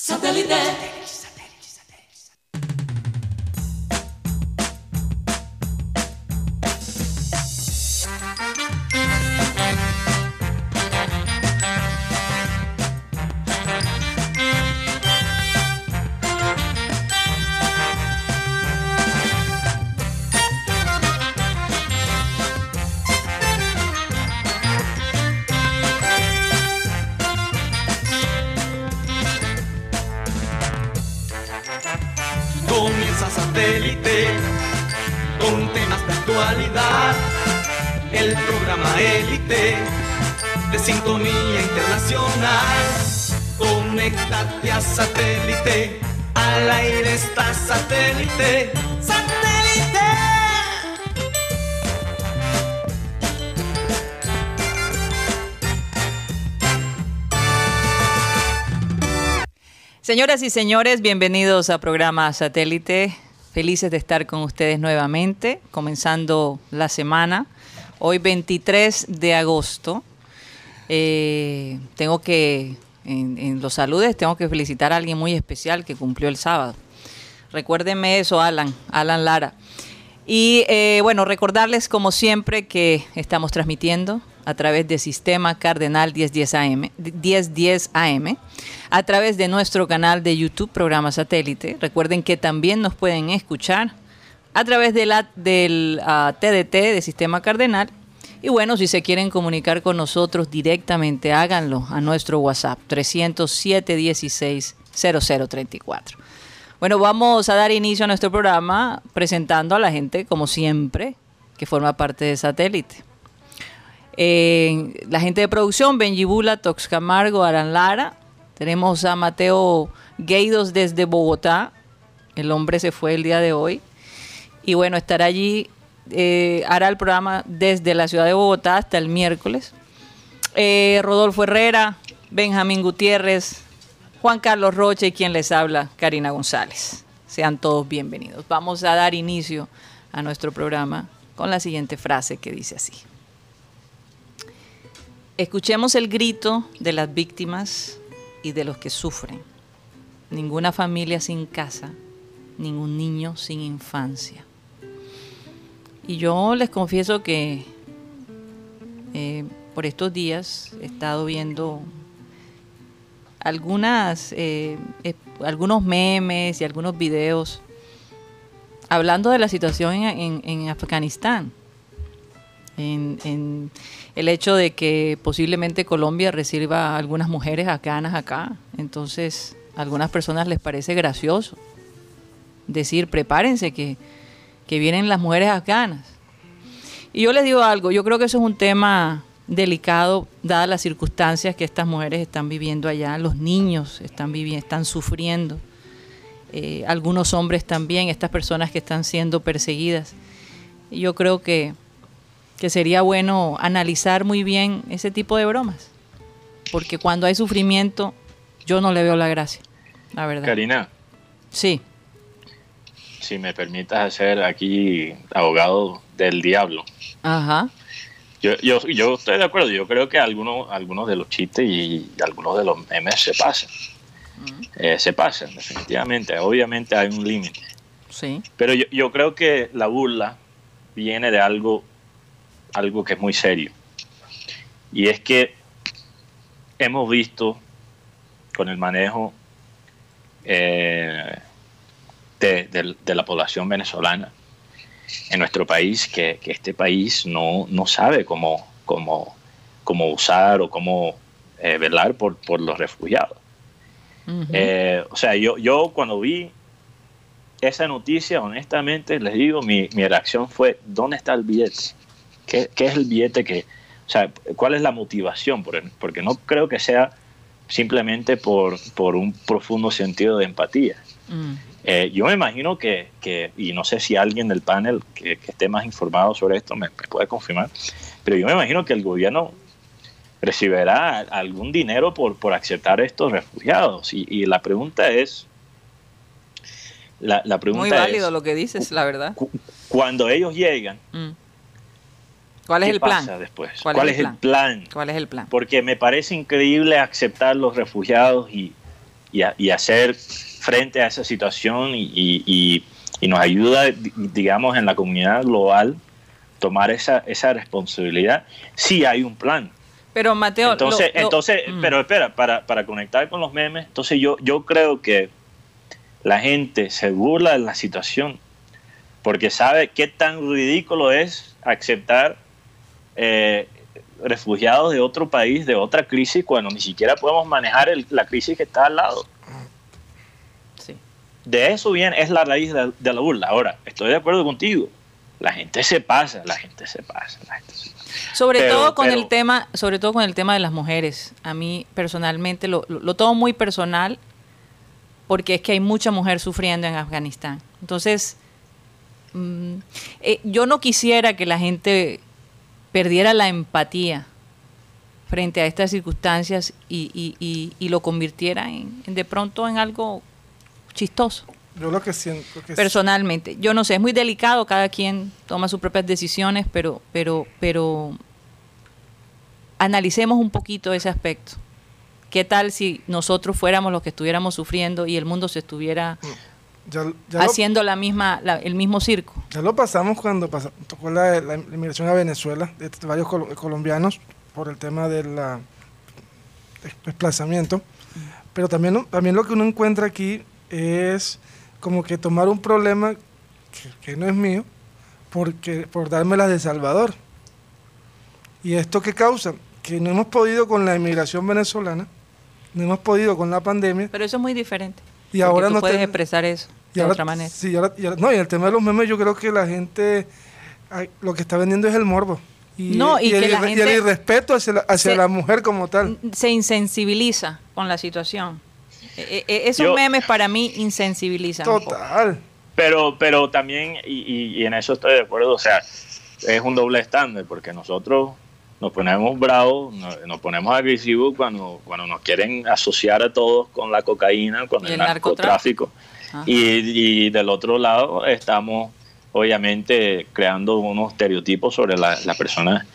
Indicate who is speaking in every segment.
Speaker 1: Satellite.
Speaker 2: Señoras y señores, bienvenidos a programa Satélite. Felices de estar con ustedes nuevamente, comenzando la semana. Hoy 23 de agosto. Eh, tengo que, en, los saludes, tengo que felicitar a alguien muy especial que cumplió el sábado. Recuérdenme eso, Alan, Alan Lara. Y eh, bueno, recordarles como siempre que estamos transmitiendo a través de Sistema Cardenal 1010 AM, 1010 AM, a través de nuestro canal de YouTube, programa satélite. Recuerden que también nos pueden escuchar a través de la, del TDT ah, de Sistema Cardenal. Y bueno, si se quieren comunicar con nosotros directamente, háganlo a nuestro WhatsApp 307 16 0034. Bueno, vamos a dar inicio a nuestro programa presentando a la gente, como siempre, que forma parte de satélite la gente de producción, Benji Bula, Tox Camargo, Aran Lara. Tenemos a Mateo Gueidos desde Bogotá. El hombre se fue el día de hoy. Y bueno, estará allí, eh, hará el programa desde la ciudad de Bogotá hasta el miércoles. Eh, Rodolfo Herrera, Benjamín Gutiérrez, Juan Carlos Roche y quien les habla, Karina González. Sean todos bienvenidos. Vamos a dar inicio a nuestro programa con la siguiente frase que dice así. Escuchemos el grito de las víctimas y de los que sufren. Ninguna familia sin casa, ningún niño sin infancia. Y yo les confieso que eh, por estos días he estado viendo algunas, eh, algunos memes y algunos videos hablando de la situación en Afganistán en, el hecho de que posiblemente Colombia reciba algunas mujeres afganas acá. Entonces, a algunas personas les parece gracioso decir, prepárense que, que vienen las mujeres afganas. Y yo les digo algo, yo creo que eso es un tema delicado, dadas las circunstancias que estas mujeres están viviendo allá, los niños están viviendo, están sufriendo, eh, algunos hombres también, estas personas que están siendo perseguidas. Y yo creo que que sería bueno analizar muy bien ese tipo de bromas. Porque cuando hay sufrimiento, yo no le veo la gracia, la verdad.
Speaker 3: Karina.
Speaker 2: Sí.
Speaker 3: Si me permitas ser aquí abogado del diablo.
Speaker 2: Ajá.
Speaker 3: Yo, yo, yo estoy de acuerdo. Yo creo que algunos, algunos de los chistes y algunos de los memes se pasan. Eh, se pasan, definitivamente. Obviamente hay un límite.
Speaker 2: Sí.
Speaker 3: Pero yo, yo creo que la burla viene de algo algo que es muy serio. Y es que hemos visto con el manejo eh, de, la población venezolana en nuestro país que, este país no, no sabe cómo, cómo, cómo, usar o cómo eh, velar por, por, los refugiados. Eh, o sea, yo, yo cuando vi esa noticia, honestamente, les digo, mi, mi reacción fue, ¿dónde está el billete? ¿Qué, es el billete que, o sea, cuál es la motivación? Porque no creo que sea simplemente por, por un profundo sentido de empatía. Mm. Eh, yo me imagino que, que, y no sé si alguien del panel que, esté más informado sobre esto me, puede confirmar, pero yo me imagino que el gobierno recibirá algún dinero por, por aceptar estos refugiados. Y, la pregunta es... La, la pregunta
Speaker 2: Muy válido lo que dices, la verdad.
Speaker 3: cuando ellos llegan, mm.
Speaker 2: ¿Cuál es el plan?
Speaker 3: después? ¿Cuál, es, el plan?
Speaker 2: ¿Cuál es el plan?
Speaker 3: Porque me parece increíble aceptar los refugiados y, y, hacer frente a esa situación y, nos ayuda, digamos, en la comunidad global tomar esa, esa responsabilidad, sí hay un plan.
Speaker 2: Pero Mateo,
Speaker 3: entonces, entonces mm. pero espera, para, para, conectar con los memes, entonces yo, yo creo que la gente se burla de la situación porque sabe qué tan ridículo es aceptar eh, refugiados de otro país, de otra crisis, cuando ni siquiera podemos manejar la crisis que está al lado. De eso bien es la raíz de, la burla. Ahora, estoy de acuerdo contigo. La gente se pasa, la gente se pasa,
Speaker 2: Sobre todo con el tema, sobre todo con el tema de las mujeres. A mí personalmente lo, lo, tomo muy personal porque es que hay mucha mujer sufriendo en Afganistán. Entonces, mm, eh, yo no quisiera que la gente perdiera la empatía frente a estas circunstancias y, lo convirtiera en, de pronto en algo chistoso.
Speaker 1: Yo lo que siento
Speaker 2: personalmente, yo no sé, es muy delicado, cada quien toma sus propias decisiones, pero pero pero analicemos un poquito ese aspecto. ¿Qué tal si nosotros fuéramos los que estuviéramos sufriendo y el mundo se estuviera mm haciendo la misma, el mismo circo.
Speaker 1: Ya lo pasamos cuando tocó la, inmigración a Venezuela de varios colombianos por el tema del desplazamiento. Pero también, también lo que uno encuentra aquí es como que tomar un problema que, no es mío porque, por dármela de Salvador. ¿Y esto qué causa? Que no hemos podido con la inmigración venezolana, no hemos podido con la pandemia.
Speaker 2: Pero eso es muy diferente.
Speaker 1: Y ahora no
Speaker 2: puedes expresar eso de otra manera.
Speaker 1: Sí, no, y el tema de los memes, yo creo que la gente lo que está vendiendo es el morbo.
Speaker 2: Y, no, y,
Speaker 1: el,
Speaker 2: que la gente
Speaker 1: el irrespeto hacia, la, mujer como tal.
Speaker 2: Se insensibiliza con la situación. E, e, e, esos memes para mí insensibilizan.
Speaker 1: Total.
Speaker 3: Pero, pero también, y, en eso estoy de acuerdo, o sea, es un doble estándar, porque nosotros nos ponemos bravos, nos, ponemos agresivos cuando, cuando nos quieren asociar a todos con la cocaína, con el, narcotráfico. Y, del otro lado estamos obviamente creando unos estereotipos sobre la, la persona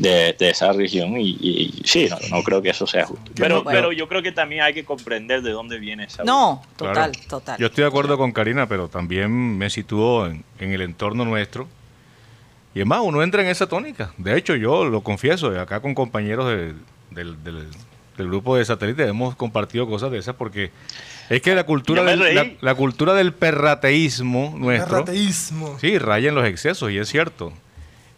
Speaker 3: de, esa región y, sí, no, creo que eso sea justo. Pero, pero yo creo que también hay que comprender de dónde viene esa...
Speaker 2: No, total, total.
Speaker 4: Yo estoy de acuerdo con Karina, pero también me sitúo en, el entorno nuestro. Y es más, uno entra en esa tónica. De hecho, yo lo confieso, acá con compañeros del, del, grupo de satélites hemos compartido cosas de esas porque es que la cultura, del, la, cultura del perrateísmo nuestro.
Speaker 1: Perrateísmo.
Speaker 4: Sí, raya en los excesos, y es cierto.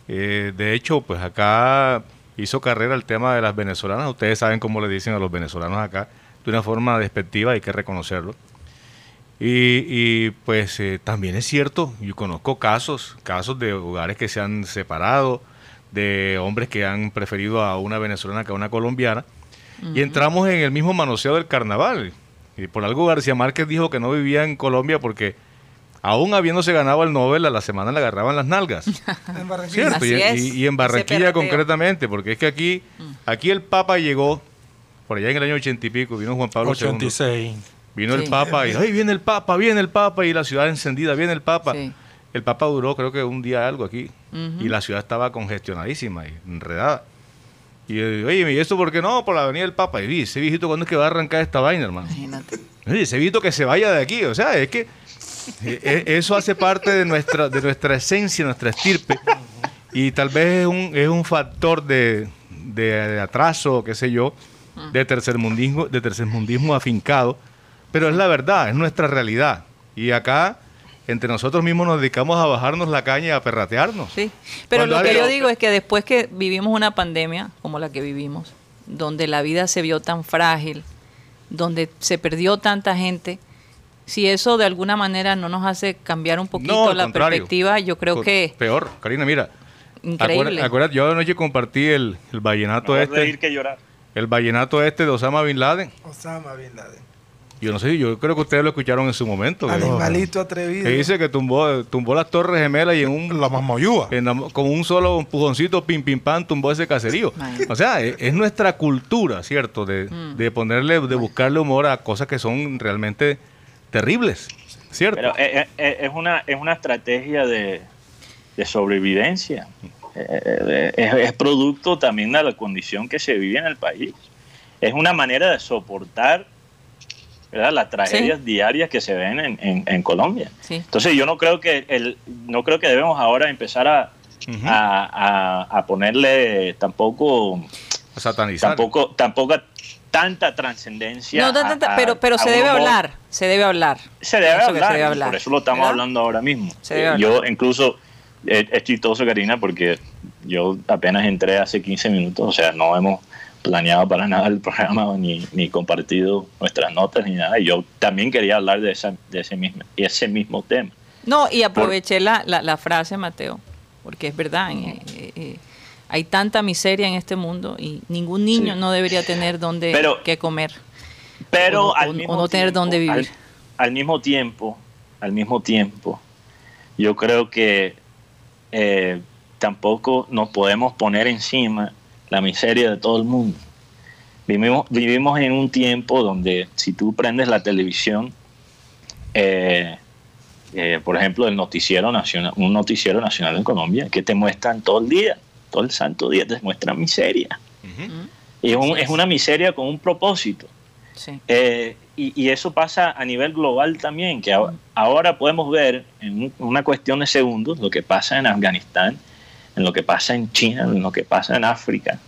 Speaker 4: Eh, de hecho, pues acá hizo carrera el tema de las venezolanas. Ustedes saben cómo le dicen a los venezolanos acá, de una forma despectiva, hay que reconocerlo. Y, pues eh, también es cierto, yo conozco casos, casos de hogares que se han separado, de hombres que han preferido a una venezolana que a una colombiana. Y entramos en el mismo manoseo del carnaval. Y por algo García Márquez dijo que no vivía en Colombia porque aún habiéndose ganado el Nobel, a la semana le agarraban las nalgas. en Barranquilla. Y, en Barranquilla concretamente, porque es que aquí, mm. aquí el Papa llegó, por allá en el año ochenta y pico, vino Juan Pablo
Speaker 1: 86.
Speaker 4: Vino el Papa y, ¡ay, viene el Papa, viene el Papa! Y la ciudad encendida, viene el Papa. El Papa duró creo que un día algo aquí. Y la ciudad estaba congestionadísima y enredada. Y oye, ¿y esto por qué no? Por la avenida del Papa. Y ese viejito, ¿cuándo es que va a arrancar esta vaina, hermano? Imagínate. ese viejito que se vaya de aquí. O sea, es que eso hace parte de nuestra, de nuestra esencia, nuestra estirpe. Y tal vez es un, es un factor de, de, atraso, qué sé yo, de tercermundismo, de tercermundismo afincado. Pero es la verdad, es nuestra realidad. Y acá entre nosotros mismos nos dedicamos a bajarnos la caña y a perratearnos.
Speaker 2: Sí, pero lo que yo digo es que después que vivimos una pandemia como la que vivimos, donde la vida se vio tan frágil, donde se perdió tanta gente, si eso de alguna manera no nos hace cambiar un poquito la perspectiva, yo creo que...
Speaker 4: Peor, Karina, mira. Increíble. Acuérdate, yo anoche compartí el, el vallenato este.
Speaker 3: que llorar.
Speaker 4: El vallenato este de Osama Bin Laden.
Speaker 1: Osama Bin Laden.
Speaker 4: Yo no sé, yo creo que ustedes lo escucharon en su momento.
Speaker 1: Animalito atrevido.
Speaker 4: Que dice que tumbó, tumbó las torres gemelas y en un...
Speaker 1: La mamoyúa.
Speaker 4: con un solo empujoncito, pim, pim, pam, tumbó ese caserío. o sea, es, nuestra cultura, ¿cierto? De, mm. de ponerle, de buscarle humor a cosas que son realmente terribles, ¿cierto?
Speaker 3: Pero es, es una, es una estrategia de, de sobrevivencia. es producto también de la condición que se vive en el país. Es una manera de soportar ¿verdad? Las tragedias diarias que se ven en, en, en Colombia.
Speaker 2: Sí.
Speaker 3: Entonces yo no creo que el, no creo que debemos ahora empezar a, a, a- a ponerle tampoco
Speaker 4: Satanizar.
Speaker 3: tampoco tampoco tanta trascendencia.
Speaker 2: No, pero, pero
Speaker 3: a
Speaker 2: se debe hablar, se debe hablar.
Speaker 3: Se debe,
Speaker 2: Eso
Speaker 3: hablar,
Speaker 2: se debe hablar,
Speaker 3: por eso lo estamos
Speaker 2: ¿verdad?
Speaker 3: hablando ahora mismo.
Speaker 2: Se debe
Speaker 3: Eh, yo incluso, eh, es chistoso Karina, porque yo apenas entré hace 15 minutos, o sea, no hemos planeado para nada el programa ni, ni compartido nuestras notas ni nada. Y yo también quería hablar de, esa, de ese, mismo, ese mismo tema.
Speaker 2: No, y aproveché la, la, la frase, Mateo, porque es verdad, eh, eh, hay tanta miseria en este mundo y ningún niño
Speaker 3: Sí.
Speaker 2: no debería tener donde
Speaker 3: Pero-
Speaker 2: que comer.
Speaker 3: Pero
Speaker 2: O no-
Speaker 3: al
Speaker 2: o-
Speaker 3: mismo
Speaker 2: o no tener
Speaker 3: tiempo-
Speaker 2: dónde vivir.
Speaker 3: Al, al mismo tiempo, al mismo tiempo, yo creo que eh, tampoco nos podemos poner encima la miseria de todo el mundo. Vivimos, vivimos en un tiempo donde si tú prendes la televisión, eh, eh, por ejemplo, el noticiero nacional, un noticiero nacional en Colombia, que te muestran todo el día, todo el santo día, te muestran miseria.
Speaker 4: Ujú.
Speaker 3: Y es, un- es una miseria con un propósito.
Speaker 2: Sí.
Speaker 3: Eh, y, y eso pasa a nivel global también, que ahora podemos ver en un- una cuestión de segundos lo que pasa en Afganistán, en lo que pasa en China, en lo que pasa en África.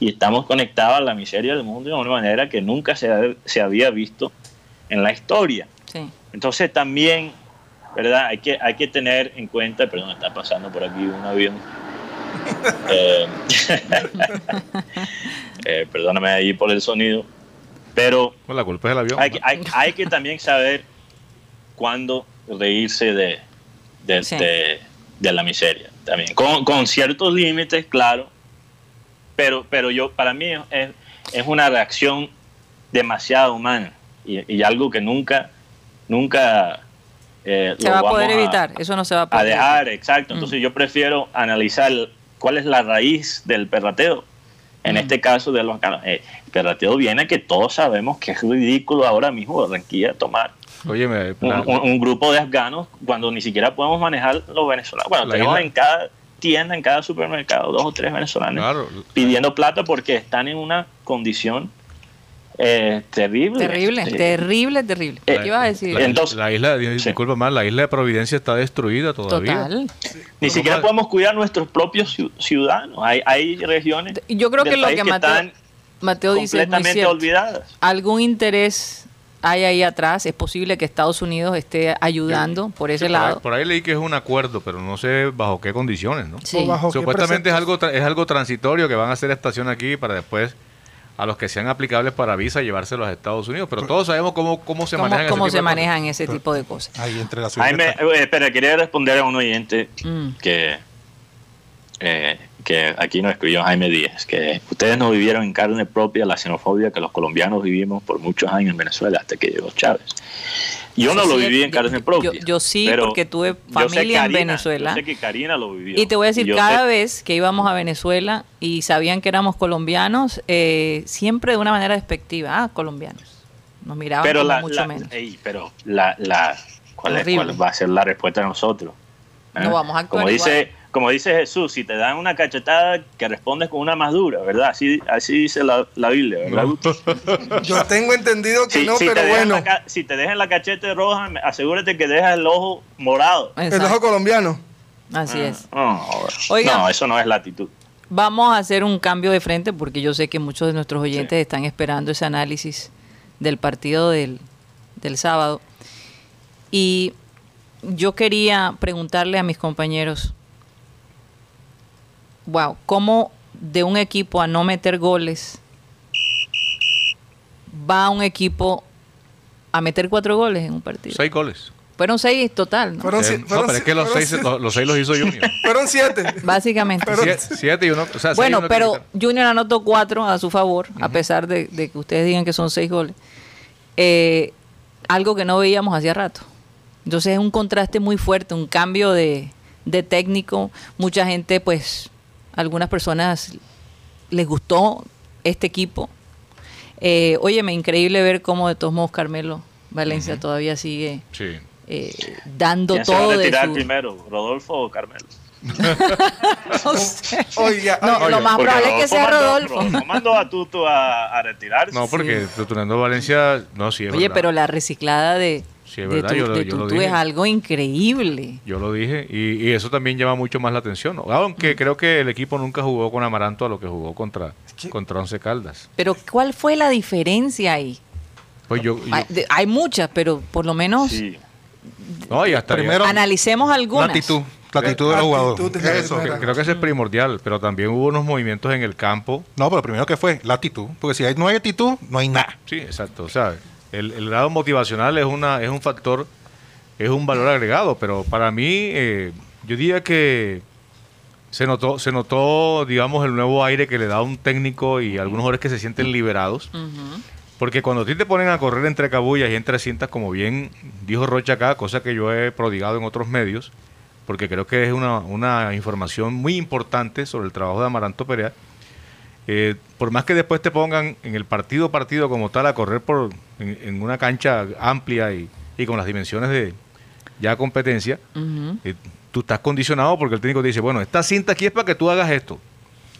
Speaker 3: Y estamos conectados a la miseria del mundo de una manera que nunca se, ha- se había visto en la historia.
Speaker 2: Sí.
Speaker 3: Entonces también, ¿verdad? Hay que, hay que tener en cuenta, perdón, está pasando por aquí un avión. Eh, eh, perdóname ahí por el sonido. Pero
Speaker 4: Pues la culpa es del avión.
Speaker 3: hay, que- hay, hay que también saber cuándo reírse de, de,
Speaker 2: Sí.
Speaker 3: de- de la miseria también con, con ciertos límites claro pero pero yo para mí es, es una reacción demasiado humana y, y algo que nunca nunca eh,
Speaker 2: Se
Speaker 3: lo
Speaker 2: va a
Speaker 3: vamos
Speaker 2: poder evitar, eso no se va a
Speaker 3: a
Speaker 2: poder
Speaker 3: dejar exacto
Speaker 2: Mm.
Speaker 3: entonces yo prefiero analizar cuál es la raíz del perrateo en
Speaker 2: Mm.
Speaker 3: este caso de los eh, el perrateo viene que todos sabemos que es ridículo ahora mismo Barranquilla tomar
Speaker 4: Óyeme,
Speaker 3: un,
Speaker 4: la-
Speaker 3: un- un grupo de afganos cuando ni siquiera podemos manejar los venezolanos. Bueno,
Speaker 4: La
Speaker 3: tenemos
Speaker 4: isla-
Speaker 3: en cada tienda, en cada supermercado, dos o tres venezolanos
Speaker 4: claro,
Speaker 3: pidiendo plata porque están en una condición eh, terrible.
Speaker 2: Terrible,
Speaker 3: Eh,
Speaker 2: terrible, terrible.
Speaker 3: Eh,
Speaker 2: ¿Qué ibas a decir?
Speaker 4: la,
Speaker 3: Entonces-
Speaker 4: la isla,
Speaker 3: Sí.
Speaker 4: disculpa más, la isla de Providencia está destruida todavía.
Speaker 2: Total.
Speaker 3: Ni siquiera
Speaker 4: normal.
Speaker 3: podemos cuidar nuestros propios ciu- ciudadanos. Hay, hay regiones
Speaker 2: Yo creo que lo que Mateo,
Speaker 3: están
Speaker 2: Mateo dice es muy
Speaker 3: completamente
Speaker 2: cierto.
Speaker 3: olvidadas.
Speaker 2: Algún interés hay ahí atrás. Es posible que Estados Unidos esté ayudando por ese
Speaker 4: Sí, por, ahí,
Speaker 2: lado.
Speaker 4: por ahí leí que es un acuerdo, pero no sé bajo qué condiciones, ¿no?
Speaker 2: Sí.
Speaker 1: Bajo
Speaker 4: Supuestamente es algo, tra- es algo transitorio que van a hacer estación aquí para después a los que sean aplicables para visa llevárselos a Estados Unidos. Pero todos sabemos cómo, cómo se
Speaker 2: ¿Cómo,
Speaker 4: manejan ese
Speaker 2: cómo
Speaker 4: tipo
Speaker 2: se
Speaker 4: de cosas.
Speaker 2: manejan ese tipo de cosas?
Speaker 5: Ahí entre la
Speaker 3: Jaime, eh, espera, quería responder a un oyente
Speaker 2: Mm.
Speaker 3: que, eh, que aquí nos escribió Jaime Díaz, que ustedes no vivieron en carne propia la xenofobia que los colombianos vivimos por muchos años en Venezuela hasta que llegó Chávez. Yo no
Speaker 2: Sí,
Speaker 3: lo
Speaker 2: sí,
Speaker 3: viví en
Speaker 2: yo-
Speaker 3: carne
Speaker 2: yo-
Speaker 3: propia.
Speaker 2: yo sí,
Speaker 3: pero
Speaker 2: porque tuve
Speaker 3: yo
Speaker 2: familia en Venezuela.
Speaker 3: Yo sé que Karina lo vivió.
Speaker 2: Y te voy a decir,
Speaker 3: yo
Speaker 2: cada
Speaker 3: sé-
Speaker 2: vez que íbamos a Venezuela y sabían que éramos colombianos, eh, siempre de una manera despectiva, ah, colombianos. Nos miraban
Speaker 3: pero
Speaker 2: como
Speaker 3: la,
Speaker 2: mucho
Speaker 3: la-
Speaker 2: menos.
Speaker 3: ey, pero la, la ¿cuál, es, cuál va a ser la respuesta de nosotros?
Speaker 2: No vamos a actuar
Speaker 3: como dice,
Speaker 2: igual.
Speaker 3: Como dice Jesús, si te dan una cachetada, que respondes con una más dura, ¿verdad? Así, así dice la, la Biblia, ¿verdad?
Speaker 1: Yo tengo entendido que
Speaker 3: Si,
Speaker 1: no,
Speaker 3: si
Speaker 1: pero bueno.
Speaker 3: la si te dejan la cachete roja, asegúrate que dejas el ojo morado.
Speaker 1: El ojo colombiano.
Speaker 2: Así es.
Speaker 3: No,
Speaker 2: Oiga.
Speaker 3: no, eso no es la actitud.
Speaker 2: Vamos a hacer un cambio de frente porque yo sé que muchos de nuestros oyentes están esperando ese análisis del partido del, del sábado. Y yo quería preguntarle a mis compañeros, wow, ¿cómo de un equipo a no meter goles va un equipo a meter cuatro goles en un partido?
Speaker 4: Seis goles.
Speaker 2: Fueron seis total, ¿no?
Speaker 1: Fueron si-
Speaker 4: no,
Speaker 1: fueron
Speaker 4: pero es que los
Speaker 1: fueron
Speaker 4: seis, los, los seis los hizo Junior.
Speaker 1: Fueron siete.
Speaker 2: Básicamente.
Speaker 1: Pero-
Speaker 4: siete, y uno. o sea, seis y
Speaker 2: Bueno,
Speaker 4: uno
Speaker 2: pero. Junior anotó cuatro a su favor, a pesar de, de que ustedes digan que son seis goles. Eh, algo que no veíamos hacía rato. Entonces es un contraste muy fuerte, un cambio de, de técnico. Mucha gente, pues, algunas personas les gustó este equipo. Eh, óyeme, increíble ver cómo de todos modos Carmelo Valencia todavía sigue
Speaker 4: Sí.
Speaker 2: eh, dando
Speaker 3: ¿Quién se va
Speaker 2: todo
Speaker 3: a
Speaker 2: de
Speaker 3: retirar
Speaker 2: su...
Speaker 3: primero, Rodolfo o Carmelo?
Speaker 2: No sé.
Speaker 1: Oiga,
Speaker 2: No,
Speaker 1: oiga,
Speaker 2: lo más
Speaker 3: Porque
Speaker 2: probable es que sea Rodolfo.
Speaker 3: No mandó a Tuto a, a retirarse.
Speaker 4: No, porque Tutunando Valencia, no, sí es
Speaker 2: Oye,
Speaker 4: verdad.
Speaker 2: pero la reciclada de,
Speaker 4: Sí, es
Speaker 2: de,
Speaker 4: verdad,
Speaker 2: tu-
Speaker 4: yo lo-
Speaker 2: de
Speaker 4: yo lo dije.
Speaker 2: es algo increíble.
Speaker 4: Yo lo dije, y, y eso también llama mucho más la atención. Aunque creo que el equipo nunca jugó con Amaranto a lo que jugó contra, contra Once Caldas.
Speaker 2: Pero ¿cuál fue la diferencia ahí?
Speaker 4: Pues yo, yo-
Speaker 2: Hay, de- hay muchas, pero por lo menos
Speaker 3: Sí.
Speaker 4: no, y hasta
Speaker 5: Primero,
Speaker 2: analicemos algunas.
Speaker 5: la actitud, la actitud de los
Speaker 1: Actitud
Speaker 5: jugadores.
Speaker 1: de la
Speaker 5: Eso.
Speaker 4: creo que eso es primordial, pero también hubo unos movimientos en el campo.
Speaker 5: No, pero primero que fue la actitud. Porque si hay- no hay actitud, no hay nada.
Speaker 4: Sí, exacto. O sea, el, el grado motivacional es una es un factor, es un valor agregado, pero para mí, eh, yo diría que se notó, se notó, digamos, el nuevo aire que le da un técnico y algunos jugadores que se sienten liberados. Porque cuando a ti te ponen a correr entre cabullas y entre cintas, como bien dijo Rocha acá, cosa que yo he prodigado en otros medios, porque creo que es una, una información muy importante sobre el trabajo de Amaranto Perea, eh, por más que después te pongan en el partido partido como tal a correr por en, en una cancha amplia y, y con las dimensiones de ya competencia, eh, tú estás condicionado porque el técnico te dice, bueno, esta cinta aquí es para que tú hagas esto,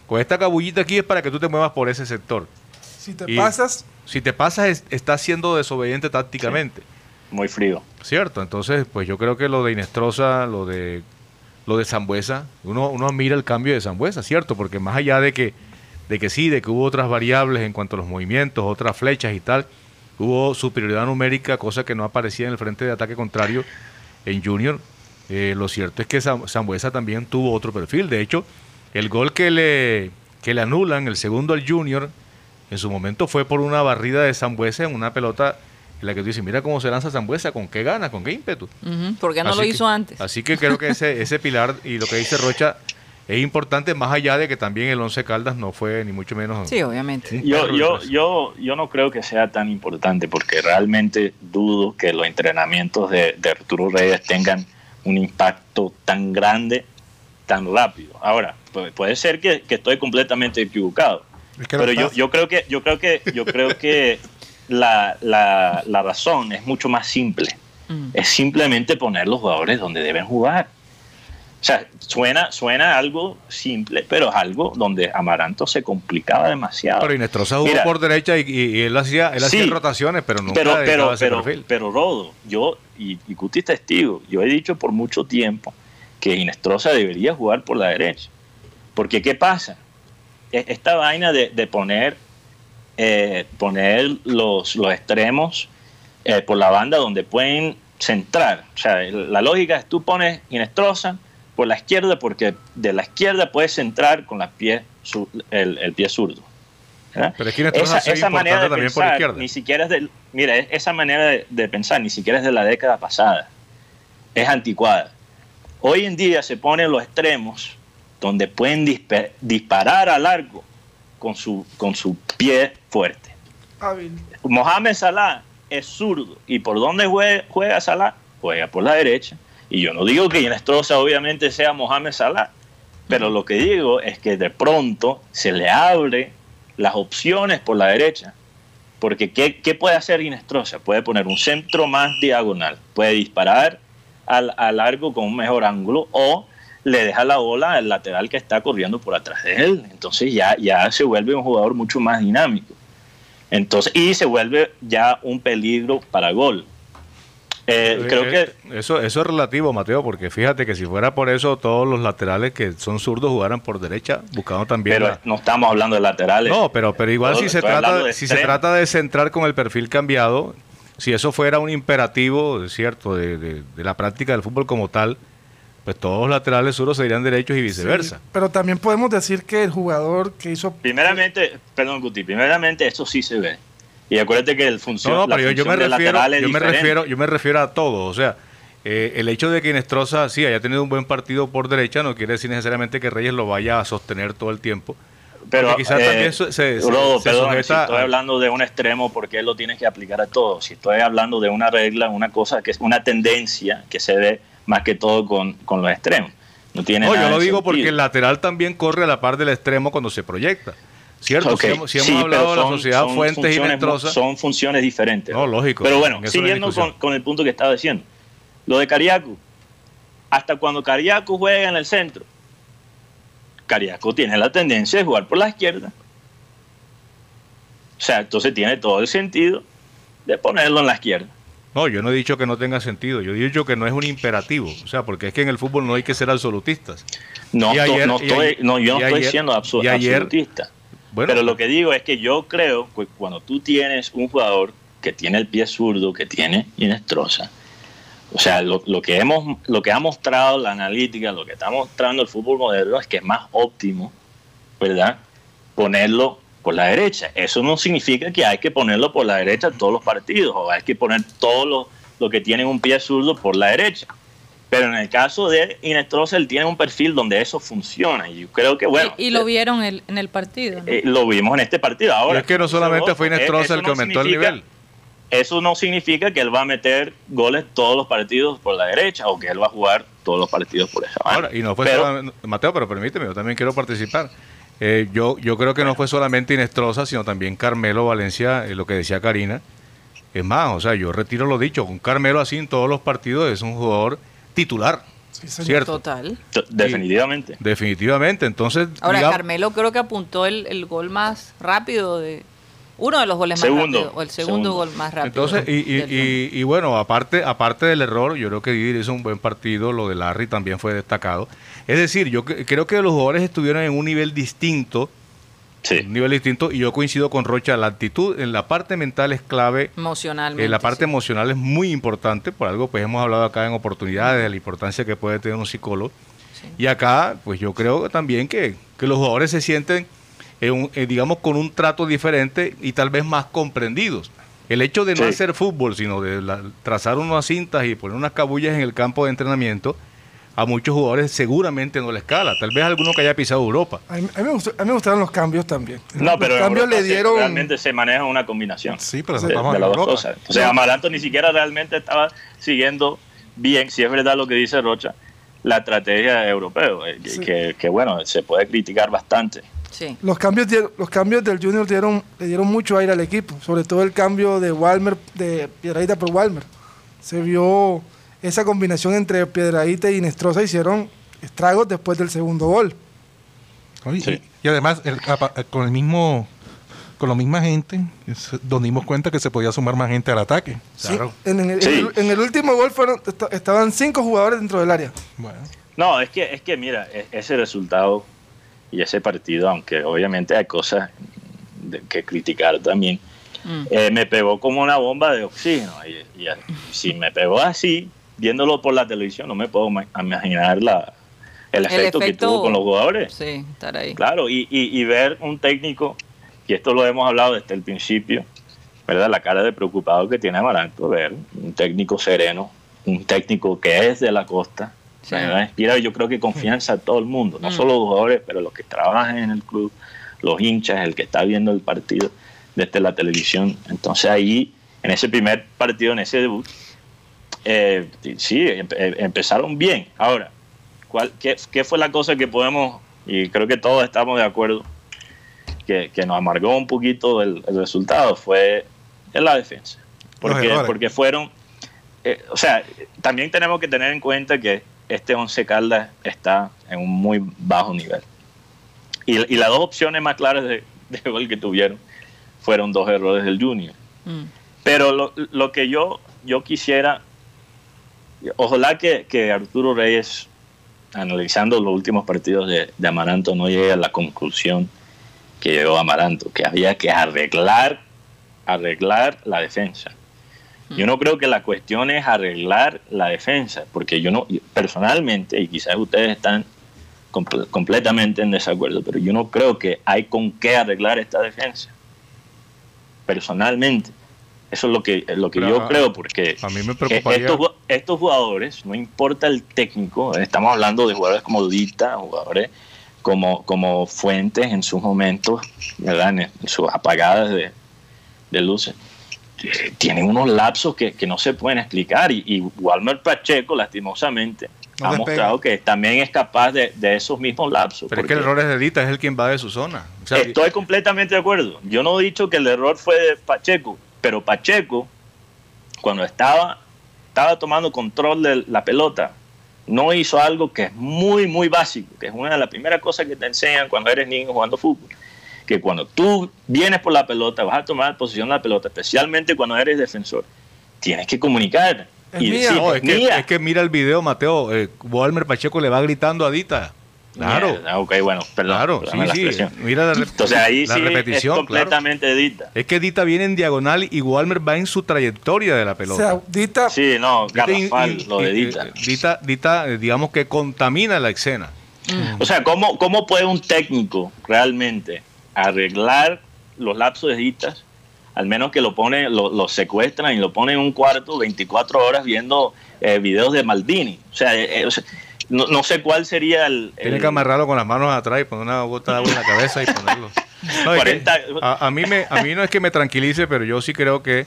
Speaker 4: con esta cabullita aquí es para que tú te muevas por ese sector.
Speaker 1: si te
Speaker 4: y-
Speaker 1: pasas,
Speaker 4: Si te pasas, es- estás siendo desobediente tácticamente.
Speaker 3: Muy frío.
Speaker 4: ¿Cierto? Entonces, pues yo creo que lo de Inestrosa, lo de lo de Zambuesa, uno, uno mira el cambio de Zambuesa, ¿cierto? Porque más allá de que, de que sí, de que hubo otras variables en cuanto a los movimientos, otras flechas y tal, hubo superioridad numérica, cosa que no aparecía en el frente de ataque contrario en Junior. Eh, lo cierto es que Zam- Zambuesa también tuvo otro perfil. De hecho, el gol que le, que le anulan, el segundo al Junior, en su momento fue por una barrida de Zambuesa en una pelota en la que tú dices, mira cómo se lanza Zambuesa, con qué ganas, con qué ímpetu.
Speaker 2: Ujú. ¿Por qué no
Speaker 4: Así
Speaker 2: lo
Speaker 4: que-
Speaker 2: hizo antes?
Speaker 4: Así que creo que ese, ese pilar y lo que dice Rocha es importante, más allá de que también el Once Caldas no fue ni mucho menos.
Speaker 2: Sí, obviamente.
Speaker 3: Yo, yo, yo, yo no creo que sea tan importante porque realmente dudo que los entrenamientos de, de Arturo Reyes tengan un impacto tan grande, tan rápido. Ahora, pu- puede ser que, que estoy completamente equivocado,
Speaker 5: Es que no
Speaker 3: pero yo, yo creo que yo creo que yo creo que la, la, la razón es mucho más simple.
Speaker 2: Mm.
Speaker 3: Es simplemente poner los jugadores donde deben jugar. O sea, suena, suena algo simple, pero es algo donde Amaranto se complicaba demasiado.
Speaker 4: Pero Inestrosa jugó por derecha y, y- y él hacía, él hacía rotaciones, pero nunca
Speaker 3: pero, pero,
Speaker 4: ese
Speaker 3: pero,
Speaker 4: perfil.
Speaker 3: pero Rodo, yo, y, y Cuti es testigo, yo he dicho por mucho tiempo que Inestrosa debería jugar por la derecha. Porque, ¿qué pasa? E- Esta vaina de, de poner, eh, poner los, los extremos eh, por la banda donde pueden centrar. O sea, la lógica es tú pones Inestrosa por la izquierda porque de la izquierda puedes centrar con la pie, su- el, el pie zurdo. ¿verdad?
Speaker 4: Pero es que
Speaker 3: esa, manera de
Speaker 4: por
Speaker 3: pensar ni siquiera es del mira es- esa manera de, de pensar ni siquiera es de la década pasada es anticuada hoy en día se ponen los extremos donde pueden disparar a largo con su con su pie fuerte
Speaker 1: hábil.
Speaker 3: Mohamed Salah es zurdo y por dónde juega, juega Salah juega por la derecha y yo no digo que Inestrosa obviamente sea Mohamed Salah pero lo que digo es que de pronto se le abre las opciones por la derecha. Porque ¿qué, qué puede hacer Inestrosa? Puede poner un centro más diagonal, puede disparar al, a largo con un mejor ángulo o le deja la bola al lateral que está corriendo por atrás de él. Entonces ya, ya se vuelve un jugador mucho más dinámico. Entonces, y se vuelve ya un peligro para gol. Eh, creo
Speaker 4: Eh,
Speaker 3: que
Speaker 4: eso, eso es relativo, Mateo, porque fíjate que si fuera por eso, todos los laterales que son zurdos jugaran por derecha, buscando también
Speaker 3: pero
Speaker 4: la-
Speaker 3: no estamos hablando de laterales.
Speaker 4: No, pero, pero igual
Speaker 3: Todo-
Speaker 4: si se trata
Speaker 3: de
Speaker 4: si se trata de centrar con el perfil cambiado, si eso fuera un imperativo, cierto, de, de- de la práctica del fútbol como tal, pues todos los laterales zurdos serían derechos y viceversa.
Speaker 1: Sí, pero también podemos decir que el jugador que hizo
Speaker 3: Primeramente, perdón, Guti, primeramente esto sí se ve. Y acuérdate que el función,
Speaker 4: No, no, pero yo, yo me
Speaker 3: función
Speaker 4: refiero, yo me refiero, yo me refiero a todo, o sea, eh, el hecho de que Inestrosa sí haya tenido un buen partido por derecha no quiere decir necesariamente que Reyes lo vaya a sostener todo el tiempo.
Speaker 3: pero
Speaker 4: quizás
Speaker 3: eh,
Speaker 4: también se- se- se-
Speaker 3: Rodo,
Speaker 4: se
Speaker 3: perdón,
Speaker 4: sujeta
Speaker 3: si estoy hablando de un extremo, porque él lo tienes que aplicar a todo. Si estoy hablando de una regla, una cosa que es una tendencia que se ve más que todo con, con los extremos. No tiene
Speaker 4: No, yo lo digo
Speaker 3: sentido.
Speaker 4: porque el lateral también corre a la par del extremo cuando se proyecta. ¿Cierto?
Speaker 3: Ok,
Speaker 4: Si hemos, si hemos
Speaker 3: sí,
Speaker 4: hablado de la sociedad Fuentes y.
Speaker 3: Son funciones diferentes.
Speaker 4: No, lógico,
Speaker 3: Pero bueno,
Speaker 4: no
Speaker 3: siguiendo con, con el punto que estaba diciendo. Lo de Cariaco. Hasta cuando Cariaco juega en el centro, Cariaco tiene la tendencia de jugar por la izquierda. O sea, entonces tiene todo el sentido de ponerlo en la izquierda.
Speaker 4: No, yo no he dicho que no tenga sentido, yo he dicho que no es un imperativo, o sea, porque es que en el fútbol no hay que ser absolutistas.
Speaker 3: No,
Speaker 4: ayer-
Speaker 3: no estoy,
Speaker 4: ayer-
Speaker 3: no, yo no estoy
Speaker 4: ayer-
Speaker 3: siendo absolutista. Pero lo que digo es que yo creo que cuando tú tienes un jugador que tiene el pie zurdo, que tiene Inestrosa, o sea, lo, lo que hemos, lo que ha mostrado la analítica, lo que está mostrando el fútbol moderno es que es más óptimo, ¿verdad? Ponerlo por la derecha. Eso no significa que hay que ponerlo por la derecha en todos los partidos, o hay que poner todos los los que tienen un pie zurdo por la derecha. Pero en el caso de Inestrosa, él tiene un perfil donde eso funciona. Y yo creo que, bueno,
Speaker 2: y, y lo vieron el- en el partido. ¿no?
Speaker 3: eh, lo vimos en este partido. Ahora,
Speaker 4: y es que no solamente fue
Speaker 3: eh,
Speaker 4: Inestrosa
Speaker 3: eso
Speaker 4: el que
Speaker 3: no
Speaker 4: aumentó el nivel.
Speaker 3: Eso no significa que él va a meter goles todos los partidos por la derecha o que él va a jugar todos los partidos por esa banda.
Speaker 4: Ahora, y no fue
Speaker 3: Pero-
Speaker 4: solamente- Mateo, pero permíteme, yo también quiero participar. Eh, yo, yo creo que no fue solamente Inestrosa, sino también Carmelo Valencia, eh, lo que decía Karina. Es más, o sea, yo retiro lo dicho, un Carmelo así en todos los partidos es un jugador titular,
Speaker 1: Sí, señor.
Speaker 4: ¿cierto?
Speaker 2: Total.
Speaker 3: t- definitivamente.
Speaker 4: Definitivamente, entonces...
Speaker 2: Ahora,
Speaker 4: digamos-
Speaker 2: Carmelo creo que apuntó el, el gol más rápido de. Uno de los goles
Speaker 3: Segundo.
Speaker 2: más rápidos. O el segundo,
Speaker 3: Segundo.
Speaker 2: gol más rápido.
Speaker 4: Entonces, y, y- y- y bueno, aparte, aparte del error, yo creo que Didi hizo un buen partido, lo de Larry también fue destacado. Es decir, yo cre- creo que los jugadores estuvieron en un nivel distinto,
Speaker 3: Sí.
Speaker 4: un nivel distinto, y yo coincido con Rocha, la actitud en la parte mental es clave,
Speaker 2: Emocionalmente.
Speaker 4: en la parte
Speaker 2: sí.
Speaker 4: emocional es muy importante, por algo pues hemos hablado acá en oportunidades de la importancia que puede tener un psicólogo.
Speaker 2: Sí.
Speaker 4: Y acá, pues yo creo también que, que los jugadores se sienten, en un- eh, digamos, con un trato diferente y tal vez más comprendidos. El hecho de no
Speaker 3: Sí.
Speaker 4: hacer fútbol, sino de la- trazar unas cintas y poner unas cabullas en el campo de entrenamiento, a muchos jugadores seguramente no les cala. Tal vez alguno que haya pisado Europa.
Speaker 1: A mí, a mí me gustó- a mí me gustaron los cambios también.
Speaker 3: No, pero
Speaker 1: los cambios
Speaker 3: Europa
Speaker 1: le
Speaker 3: se-
Speaker 1: dieron.
Speaker 3: realmente se maneja una combinación.
Speaker 5: Sí, pero
Speaker 3: de,
Speaker 5: estamos
Speaker 3: de
Speaker 5: en
Speaker 3: las dos cosas. O sea, Amaranto ni siquiera realmente estaba siguiendo bien, si es verdad lo que dice Rocha, la estrategia europea, eh, que,
Speaker 1: Sí.
Speaker 3: que- que, bueno, se puede criticar bastante.
Speaker 2: Sí.
Speaker 1: Los cambios, los cambios del Junior dieron, le dieron mucho aire al equipo, sobre todo el cambio de Walmer, de Piedradita por Walmer. Se vio esa combinación entre Piedradita y Nestrosa, hicieron estragos después del segundo gol.
Speaker 5: Y,
Speaker 3: Sí.
Speaker 5: y además, el- con el mismo con la misma gente, es- nos dimos cuenta que se podía sumar más gente al ataque.
Speaker 1: Sí, en, en el,
Speaker 3: Sí.
Speaker 1: en el- en el último gol fueron, esta- estaban cinco jugadores dentro del área.
Speaker 5: Bueno,
Speaker 3: No, es que, es que mira, e- ese resultado y ese partido, aunque obviamente hay cosas de- que criticar también,
Speaker 2: Mm.
Speaker 3: eh, me pegó como una bomba de oxígeno. Y, y si me pegó así, viéndolo por la televisión, no me puedo ma- imaginar la, el, efecto que
Speaker 2: efecto-
Speaker 3: tuvo con los jugadores.
Speaker 2: Sí, estar ahí.
Speaker 3: Claro, y, y- y ver un técnico, y esto lo hemos hablado desde el principio, ¿verdad? La cara de preocupado que tiene Amaranto, ver un técnico sereno, un técnico que es de la costa,
Speaker 2: Sí.
Speaker 3: Inspira, yo creo que confianza a todo el mundo, no
Speaker 2: Mm.
Speaker 3: solo los jugadores, pero los que trabajan en el club, los hinchas, el que está viendo el partido desde la televisión. Entonces ahí, en ese primer partido, en ese debut, eh, sí, em- empezaron bien. Ahora, ¿cuál, qué, qué fue la cosa que podemos, y creo que todos estamos de acuerdo, que, que nos amargó un poquito el, el resultado? Fue en la defensa. Porque, porque fueron, eh, o sea, también tenemos que tener en cuenta que este Once Caldas está en un muy bajo nivel. Y, y las dos opciones más claras de, de gol que tuvieron fueron dos errores del Junior.
Speaker 2: Mm.
Speaker 3: Pero lo, lo que yo, yo quisiera, ojalá que, que Arturo Reyes, analizando los últimos partidos de, de Amaranto, no llegue a la conclusión que llegó Amaranto, que había que arreglar, arreglar la defensa. Yo no creo que la cuestión es arreglar la defensa, porque yo no, personalmente, y quizás ustedes están comple- completamente en desacuerdo, pero yo no creo que hay con qué arreglar esta defensa. Personalmente. Eso es lo que, lo que
Speaker 4: Pero
Speaker 3: yo
Speaker 4: a-
Speaker 3: creo, porque
Speaker 4: a mí me preocuparía-
Speaker 3: estos, ju- estos jugadores, no importa el técnico, estamos hablando de jugadores como Dita, jugadores como, como Fuentes en sus momentos, ¿verdad? en, en sus apagadas de, de luces, eh, tienen unos lapsos que, que no se pueden explicar. Y, y Walmer Pacheco, lastimosamente,
Speaker 5: No
Speaker 3: ha
Speaker 5: despega.
Speaker 3: mostrado que también es capaz de, de esos mismos lapsos.
Speaker 4: Pero es que el error es de Dita, es el quien va de su zona. O sea,
Speaker 3: Estoy completamente de acuerdo. Yo no he dicho que el error fue de Pacheco, pero Pacheco, cuando estaba, estaba tomando control de la pelota, no hizo algo que es muy, muy básico, que es una de las primeras cosas que te enseñan cuando eres niño jugando fútbol. Que cuando tú vienes por la pelota, vas a tomar posición de la pelota, especialmente cuando eres defensor, tienes que comunicar.
Speaker 1: Es
Speaker 3: y
Speaker 1: mía.
Speaker 3: decir,
Speaker 4: No, es, que,
Speaker 3: mía.
Speaker 4: es que mira el video, Mateo. Eh, Walmer Pacheco le va gritando a Dita. Claro,
Speaker 3: Mierda, ok, bueno, perdón.
Speaker 4: claro, sí,
Speaker 3: la
Speaker 4: sí. Mira la, re-
Speaker 3: Entonces ahí
Speaker 4: la
Speaker 3: sí
Speaker 4: repetición,
Speaker 3: es
Speaker 4: claro.
Speaker 3: completamente dita.
Speaker 4: Es que Dita viene en diagonal y Walmer va en su trayectoria de la
Speaker 1: O
Speaker 4: pelota.
Speaker 1: sea, Dita,
Speaker 3: Sí, no,
Speaker 4: Dita
Speaker 3: garrafal,
Speaker 4: in-
Speaker 3: lo de Dita.
Speaker 4: eh, Dita, Dita, eh, digamos que contamina la escena.
Speaker 3: O sea, ¿cómo, ¿cómo puede un técnico realmente arreglar los lapsos de ditas? Al menos que lo pone, lo, lo secuestran y lo ponen en un cuarto 24 horas viendo eh, videos de Maldini. O sea, eh, eh, o sea, no, no sé cuál sería el...
Speaker 4: Tiene
Speaker 3: el-
Speaker 4: que amarrarlo con las manos atrás y poner una gota de agua en la cabeza y ponerlo. No, es que
Speaker 3: 40
Speaker 4: a, a mí me, a mí no es que me tranquilice, pero yo sí creo que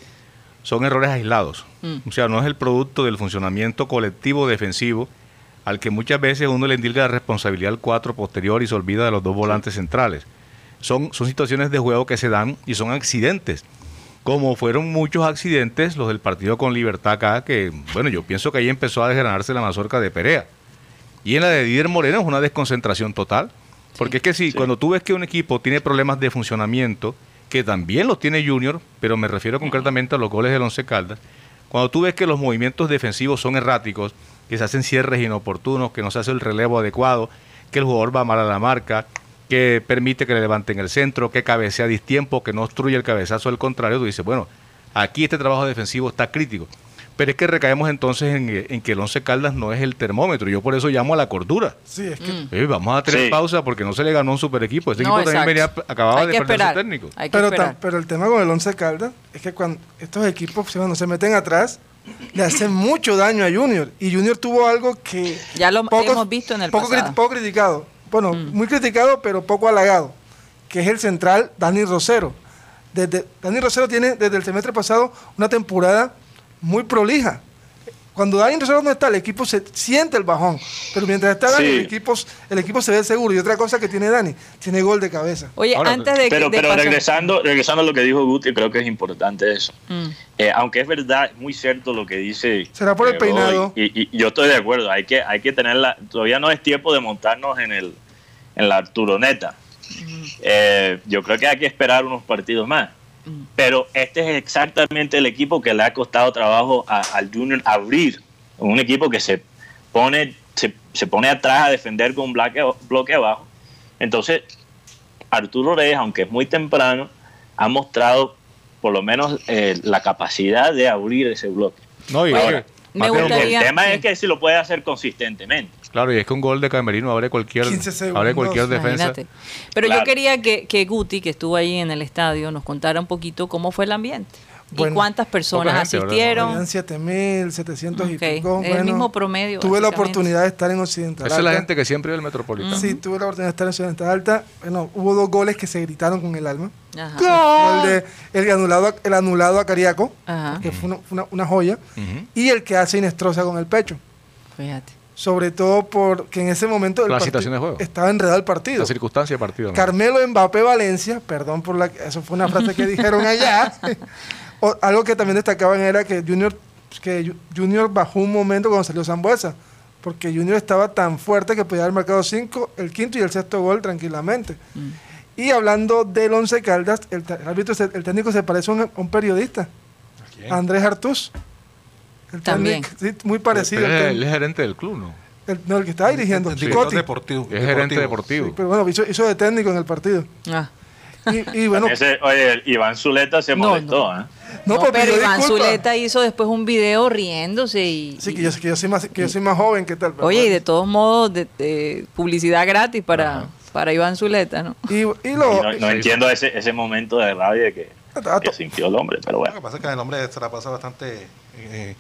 Speaker 4: son errores aislados.
Speaker 2: Mm.
Speaker 4: O sea, no es el producto del funcionamiento colectivo defensivo al que muchas veces uno le indica la responsabilidad al cuatro posterior y se olvida de los dos volantes centrales. Son, son situaciones de juego que se dan y son accidentes. Como fueron muchos accidentes los del partido con Libertad acá, que bueno, yo pienso que ahí empezó a desgranarse la mazorca de Perea. Y en la de Didier Moreno es una desconcentración total. Porque es que si
Speaker 3: Sí.
Speaker 4: cuando tú ves que un equipo tiene problemas de funcionamiento, que también los tiene Junior, pero me refiero concretamente a los goles del Once Caldas, cuando tú ves que los movimientos defensivos son erráticos, que se hacen cierres inoportunos, que no se hace el relevo adecuado, que el jugador va mal a la marca, que permite que le levanten el centro, que cabecea a distiempo, que no obstruye el cabezazo del contrario, tú dices, bueno, aquí este trabajo defensivo está crítico. Pero es que recaemos entonces en, en que el Once Caldas no es el termómetro. Yo por eso llamo a la cordura.
Speaker 1: sí, es que
Speaker 2: Mm.
Speaker 4: Eh, vamos a tener
Speaker 3: Sí.
Speaker 4: pausa porque no se le ganó un super equipo. Este
Speaker 2: No,
Speaker 4: equipo también venía, acababa
Speaker 2: Hay
Speaker 4: de perder
Speaker 2: esperar.
Speaker 4: su técnico.
Speaker 2: Hay que
Speaker 1: pero,
Speaker 2: esperar.
Speaker 1: tam- pero el tema con el Once Caldas es que cuando estos equipos cuando se meten atrás le hacen mucho daño a Junior y Junior tuvo algo que
Speaker 2: Ya lo hemos visto en el
Speaker 1: poco,
Speaker 2: pasado.
Speaker 1: cri- poco criticado bueno
Speaker 2: Mm.
Speaker 1: muy criticado pero poco halagado que es el central Dani Rosero desde Dani Rosero tiene desde el semestre pasado una temporada muy prolija cuando Dani Rosero no está el equipo se siente el bajón pero mientras está Dani
Speaker 3: Sí.
Speaker 1: el equipo el equipo se ve seguro y otra cosa que tiene Dani tiene gol de cabeza
Speaker 2: Oye,
Speaker 4: Ahora,
Speaker 2: antes de,
Speaker 3: Pero,
Speaker 2: de
Speaker 3: pero regresando, regresando a lo que dijo Guti, creo que es importante eso.
Speaker 2: Mm.
Speaker 3: Eh, aunque es verdad, es muy cierto lo que dice.
Speaker 1: Será por el peinado.
Speaker 3: Y, y yo estoy de acuerdo, hay que, hay que tenerla. Todavía no es tiempo de montarnos en, el, en la Arturoneta. Eh, yo creo que hay que esperar unos partidos más. Pero este es exactamente el equipo que le ha costado trabajo a- al Junior abrir. Un equipo que se pone, se, se pone atrás a defender con un bloque, bloque abajo. Entonces, Arturo Reyes, aunque es muy temprano, ha mostrado por lo menos eh, la capacidad de abrir ese bloque.
Speaker 4: No, y
Speaker 3: Ahora,
Speaker 2: me gustaría-
Speaker 3: El tema
Speaker 2: sí.
Speaker 3: es que si lo puede hacer consistentemente.
Speaker 4: Claro, y es que un gol de Camerino abre cualquier,
Speaker 1: 15 segundos.
Speaker 4: abre cualquier defensa.
Speaker 2: Imagínate. Pero yo
Speaker 3: Claro.
Speaker 2: quería que, que Guti, que estuvo ahí en el estadio, nos contara un poquito cómo fue el ambiente.
Speaker 1: Bueno,
Speaker 2: y cuántas personas
Speaker 4: gente,
Speaker 2: asistieron.
Speaker 1: Habían 7.700 y pico.
Speaker 2: el mismo promedio,
Speaker 1: Tuve la oportunidad de estar en Occidental
Speaker 4: Esa es la
Speaker 1: Alta.
Speaker 4: gente que siempre ve el Metropolitano.
Speaker 1: Sí, tuve la oportunidad de estar en Occidental Alta. Bueno, hubo dos goles que se gritaron con el alma.
Speaker 2: Ajá.
Speaker 1: El, de, el, anulado, a- el anulado a Cariaco,
Speaker 2: Ajá.
Speaker 1: que fue una, una- una joya.
Speaker 4: Ujú.
Speaker 1: Y el que hace Inestrosa con el pecho.
Speaker 2: Fíjate.
Speaker 1: Sobre todo porque en ese momento el
Speaker 4: La
Speaker 1: partido-
Speaker 4: situación de juego.
Speaker 1: estaba enredado el partido.
Speaker 4: La circunstancia de partido. ¿no?
Speaker 1: Carmelo Mbappé Valencia, perdón por la eso fue una frase que dijeron allá. O- algo que también destacaban era que Junior que Ju- Junior bajó un momento cuando salió Zambuesa, porque Junior estaba tan fuerte que podía haber marcado cinco, el quinto y el sexto gol tranquilamente.
Speaker 2: Mm.
Speaker 1: Y hablando del Once Caldas, el, el árbitro, el técnico se parece a un, a un periodista, Andrés Artús. El
Speaker 2: También.
Speaker 1: sí, muy parecido.
Speaker 4: Él es,
Speaker 1: técnico.
Speaker 4: él es gerente del club, ¿no?
Speaker 1: El, no, el que estaba dirigiendo,
Speaker 5: El director
Speaker 1: Cotti.
Speaker 5: deportivo.
Speaker 4: Es gerente
Speaker 1: Sí,
Speaker 4: deportivo.
Speaker 1: pero bueno, hizo, hizo de técnico en el partido.
Speaker 2: Ah.
Speaker 1: Y, y bueno,
Speaker 3: Ese, oye, Iván Zuleta se
Speaker 2: No,
Speaker 3: molestó. ¿eh?
Speaker 1: no,
Speaker 2: No,
Speaker 1: pues
Speaker 2: pero Iván. Zuleta hizo después un video riéndose y...
Speaker 1: Sí, que yo, que yo soy más, que yo soy más joven que tal. pero
Speaker 2: Oye, y de todos modos, de, de publicidad gratis para, para Iván Zuleta, ¿no?
Speaker 1: Y, y
Speaker 3: Y
Speaker 1: lo,
Speaker 3: no, no entiendo ese, ese momento de rabia que,
Speaker 1: a
Speaker 3: que
Speaker 1: to-
Speaker 3: sintió el hombre, pero
Speaker 5: Lo
Speaker 3: bueno.
Speaker 5: que pasa es que el hombre se la pasa bastante eh,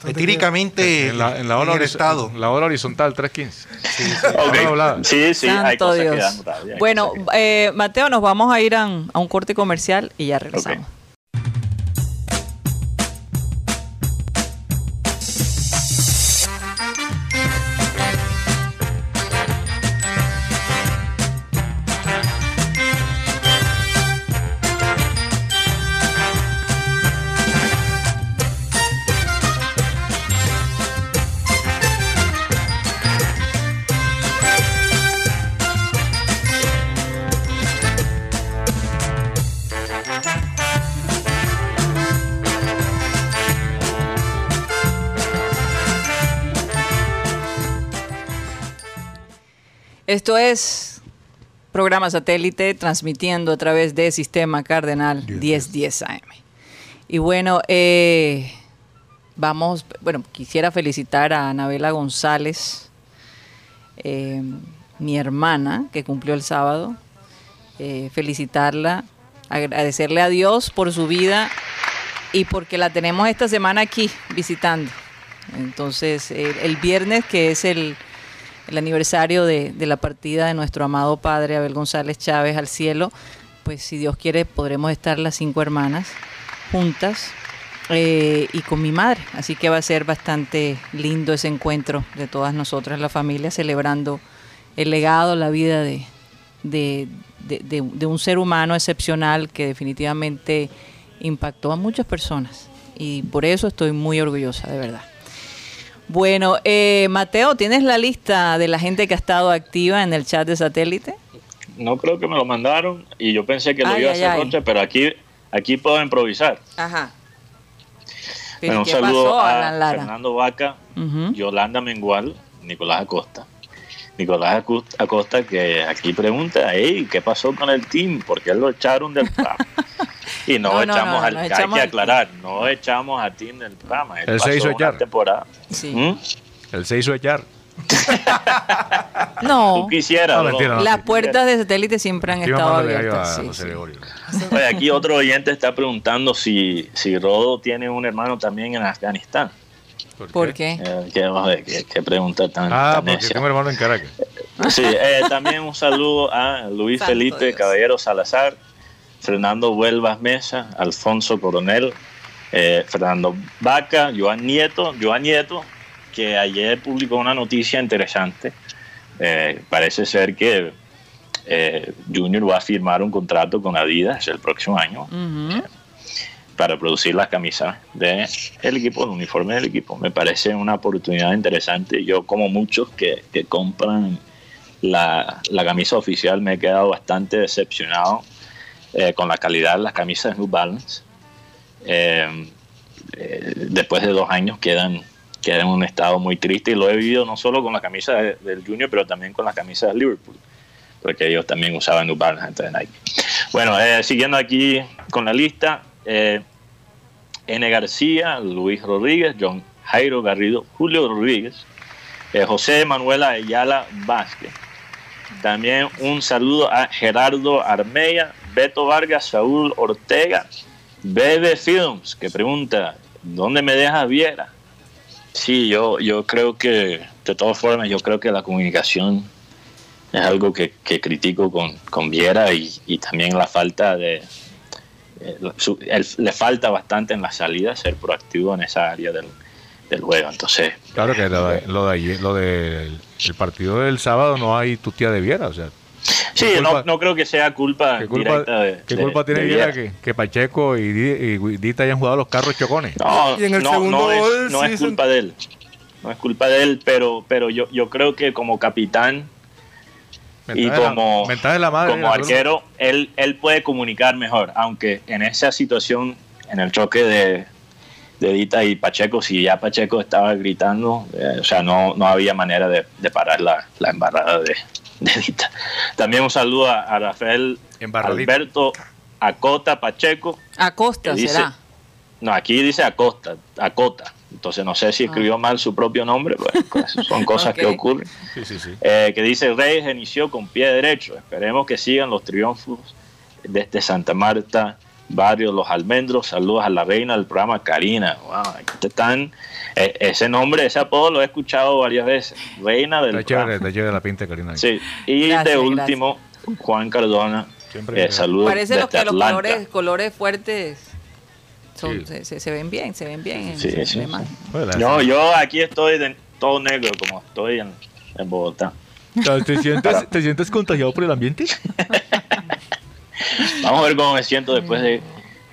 Speaker 1: Bastante
Speaker 5: etíricamente
Speaker 4: En la, en la hora,
Speaker 5: el
Speaker 4: horiz-
Speaker 5: estado.
Speaker 4: en la hora horizontal, 3.15.
Speaker 3: Ok.
Speaker 4: Ahora hablaba.
Speaker 3: Sí, sí, hay que
Speaker 2: Dios.
Speaker 3: dan rabia. hay
Speaker 2: Bueno,
Speaker 3: cosas que-
Speaker 2: eh, Mateo, nos vamos a ir a un corte comercial y ya regresamos. Esto es programa satélite transmitiendo a través de Sistema Cardenal 1010 AM. Y bueno, eh, vamos, bueno, quisiera felicitar a Anabela González, eh, mi hermana, que cumplió el sábado. Eh, felicitarla, agradecerle a Dios por su vida y porque la tenemos esta semana aquí visitando. Entonces, el, el viernes, que es el, el aniversario de, la partida de nuestro amado padre Abel González Chávez al cielo, pues si Dios quiere podremos estar las cinco hermanas juntas eh, y con mi madre. Así que va a ser bastante lindo ese encuentro de todas nosotras, la familia, celebrando el legado, la vida de, de, de un ser humano excepcional que definitivamente impactó a muchas personas. Y por eso estoy muy orgullosa, de verdad. Bueno, eh, Mateo, ¿tienes la lista de la gente que ha estado activa en el chat de satélite?
Speaker 3: No creo que me lo mandaron y yo pensé que lo
Speaker 2: Ay,
Speaker 3: iba a
Speaker 2: ay,
Speaker 3: hacer
Speaker 2: ay.
Speaker 3: Rocha, pero aquí, aquí puedo improvisar.
Speaker 2: Ajá.
Speaker 3: Bueno, un
Speaker 2: ¿Qué
Speaker 3: saludo
Speaker 2: pasó,
Speaker 3: a
Speaker 2: Lara?
Speaker 3: Fernando Vaca. Yolanda Mengual, Nicolás Acosta. Nicolás Acosta que aquí pregunta, hey, ¿qué pasó con el team? ¿Por qué lo echaron del programa? Y no,
Speaker 2: No, no,
Speaker 3: echamos
Speaker 2: no,
Speaker 3: al
Speaker 2: no
Speaker 3: hay
Speaker 2: echamos
Speaker 3: que
Speaker 2: al
Speaker 3: aclarar, no echamos al team del programa.
Speaker 4: Él se hizo echar.
Speaker 3: temporada.
Speaker 2: Sí.
Speaker 3: ¿Mm?
Speaker 4: Él se hizo echar.
Speaker 2: No,
Speaker 3: Tú quisieras.
Speaker 4: No, mentira, no.
Speaker 2: las puertas de satélite siempre han
Speaker 4: Estoy
Speaker 2: estado abiertas.
Speaker 4: a
Speaker 2: sí, sí.
Speaker 3: Oye, aquí otro oyente está preguntando si, si Rodo tiene un hermano también en Afganistán.
Speaker 2: ¿Por qué?
Speaker 3: Eh, qué, joder, qué- qué pregunta tan,
Speaker 4: Ah,
Speaker 3: tan
Speaker 4: porque
Speaker 3: necia.
Speaker 4: tengo hermano en Caracas.
Speaker 3: Sí, eh, también un saludo a Luis
Speaker 2: Santo
Speaker 3: Felipe
Speaker 2: Dios.
Speaker 3: Caballero Salazar, Fernando Huelvas Mesa, Alfonso Coronel, eh, Fernando Vaca, Joan Nieto, Joan Nieto, que ayer publicó una noticia interesante. Eh, parece ser que eh, Junior va a firmar un contrato con Adidas el próximo año
Speaker 2: Ujú.
Speaker 3: Para producir las camisas del equipo, el uniforme del equipo. Me parece una oportunidad interesante. Yo, como muchos que, que compran la, la camisa oficial, me he quedado bastante decepcionado eh, con la calidad de las camisas de New Balance. Eh, eh, después de dos años quedan, quedan en un estado muy triste y lo he vivido no solo con la camisa de- del Junior, pero también con la camisa de Liverpool, porque ellos también usaban New Balance antes de Nike. Bueno, eh, siguiendo aquí con la lista, eh, N. García, Luis Rodríguez, John Jairo Garrido, Julio Rodríguez, eh, José Manuela Ayala Vázquez. También un saludo a Gerardo Armeya, Beto Vargas, Saúl Ortega, Bebe Films, que pregunta, ¿dónde me deja Viera? Sí, yo, yo creo que, de todas formas, yo creo que la comunicación es algo que, que critico con, con Viera y, y también la falta de, su- le falta bastante en la salida ser proactivo en esa área del, del juego. Entonces,
Speaker 4: Claro que lo de, lo de ayer- lo del el partido del sábado no hay tu tía de Viera, o sea,
Speaker 3: sí,
Speaker 4: ¿Qué
Speaker 3: no, no creo que sea culpa,
Speaker 4: ¿qué culpa,
Speaker 3: directa de.
Speaker 4: qué
Speaker 3: de-
Speaker 4: culpa tiene
Speaker 3: de
Speaker 4: Viera que, que Pacheco y, Di- y Dita hayan jugado los carros chocones?
Speaker 3: No,
Speaker 1: Y en el
Speaker 3: no,
Speaker 1: segundo
Speaker 3: no es,
Speaker 1: gol
Speaker 3: no
Speaker 1: sí
Speaker 3: es
Speaker 1: se-
Speaker 3: culpa de él. No es culpa de él, pero, pero yo, yo creo que como capitán y
Speaker 4: la-
Speaker 3: como,
Speaker 4: la madre,
Speaker 3: como arquero, él, él puede comunicar mejor, aunque en esa situación, en el choque de, de Dita y Pacheco, si ya Pacheco estaba gritando, eh, o sea, no, no había manera de, de parar la, la embarrada de, de Dita. También un saludo a, a Rafael
Speaker 4: Embarradita.
Speaker 3: Alberto Acota Pacheco,
Speaker 2: Acosta
Speaker 3: dice-
Speaker 2: será.
Speaker 3: no, aquí dice Acosta, Acota. Entonces no sé si escribió mal su propio nombre, pues, son cosas que ocurren.
Speaker 4: Sí, sí, sí.
Speaker 3: Eh, que dice Reyes inició con pie derecho. Esperemos que sigan los triunfos desde Santa Marta, barrio Los Almendros. Saludos a la reina del programa Karina. Wow, aquí te están, eh, ese nombre, ese apodo lo he escuchado varias veces. Reina del
Speaker 4: Está chévere,
Speaker 3: programa.
Speaker 4: está chévere la pinta Karina.
Speaker 3: Sí. Y
Speaker 2: Gracias,
Speaker 3: de
Speaker 2: gracias.
Speaker 3: último, Juan Cardona.
Speaker 4: Siempre
Speaker 3: Eh, saludos
Speaker 2: Parece los
Speaker 3: desde
Speaker 2: que los colores, colores fuertes son-
Speaker 4: Sí.
Speaker 2: se, se- se ven bien, se ven bien en,
Speaker 3: Sí,
Speaker 2: en
Speaker 3: sí, No, yo aquí estoy de todo negro, como estoy en, en Bogotá.
Speaker 4: ¿Te sientes, ¿Te sientes contagiado por el ambiente?
Speaker 3: Vamos a ver cómo me siento después de,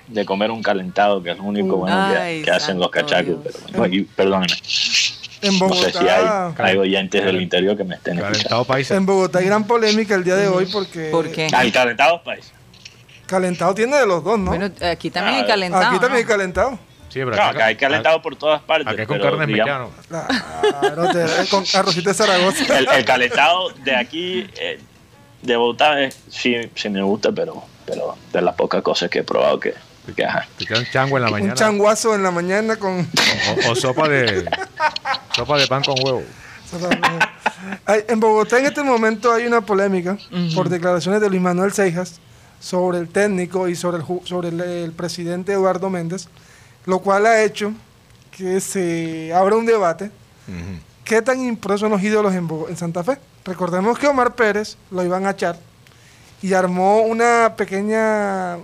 Speaker 3: de comer un calentado, que es lo único bueno que-
Speaker 2: Ay,
Speaker 3: que, hacen los cachacos.
Speaker 2: Dios.
Speaker 3: Pero, bueno, perdónenme.
Speaker 1: En
Speaker 3: No sé si hay,
Speaker 1: Bogotá,
Speaker 3: hay oyentes del interior que me estén escuchando.
Speaker 4: Calentado paisa.
Speaker 1: en Bogotá hay gran polémica el día de hoy porque
Speaker 2: ¿Por qué?
Speaker 3: Ah, el calentado, país.
Speaker 1: Calentado tiene de los dos, ¿no?
Speaker 2: Bueno, aquí también hay calentado.
Speaker 1: Aquí también hay calentado.
Speaker 4: Sí, pero
Speaker 3: No, acá hay calentado por todas partes.
Speaker 4: Acá es con carne mexicana.
Speaker 1: Claro, te- con arrocito de Zaragoza.
Speaker 3: el, el calentado de aquí, eh, de Bogotá, eh, sí, sí me gusta, pero, pero de las pocas cosas que he probado que, que ajá.
Speaker 4: Te queda un chango en la
Speaker 1: Un
Speaker 4: mañana.
Speaker 1: changuazo en la mañana con...
Speaker 4: O, o sopa de sopa de pan con huevo.
Speaker 1: En Bogotá en este momento hay una polémica por declaraciones de Luis Manuel Seijas sobre el técnico y sobre el, sobre el, el presidente Eduardo Méndez, lo cual ha hecho que se abra un debate. ¿Qué tan impresos son los ídolos en, en Santa Fe? Recordemos que Omar Pérez lo iban a echar y armó una pequeña,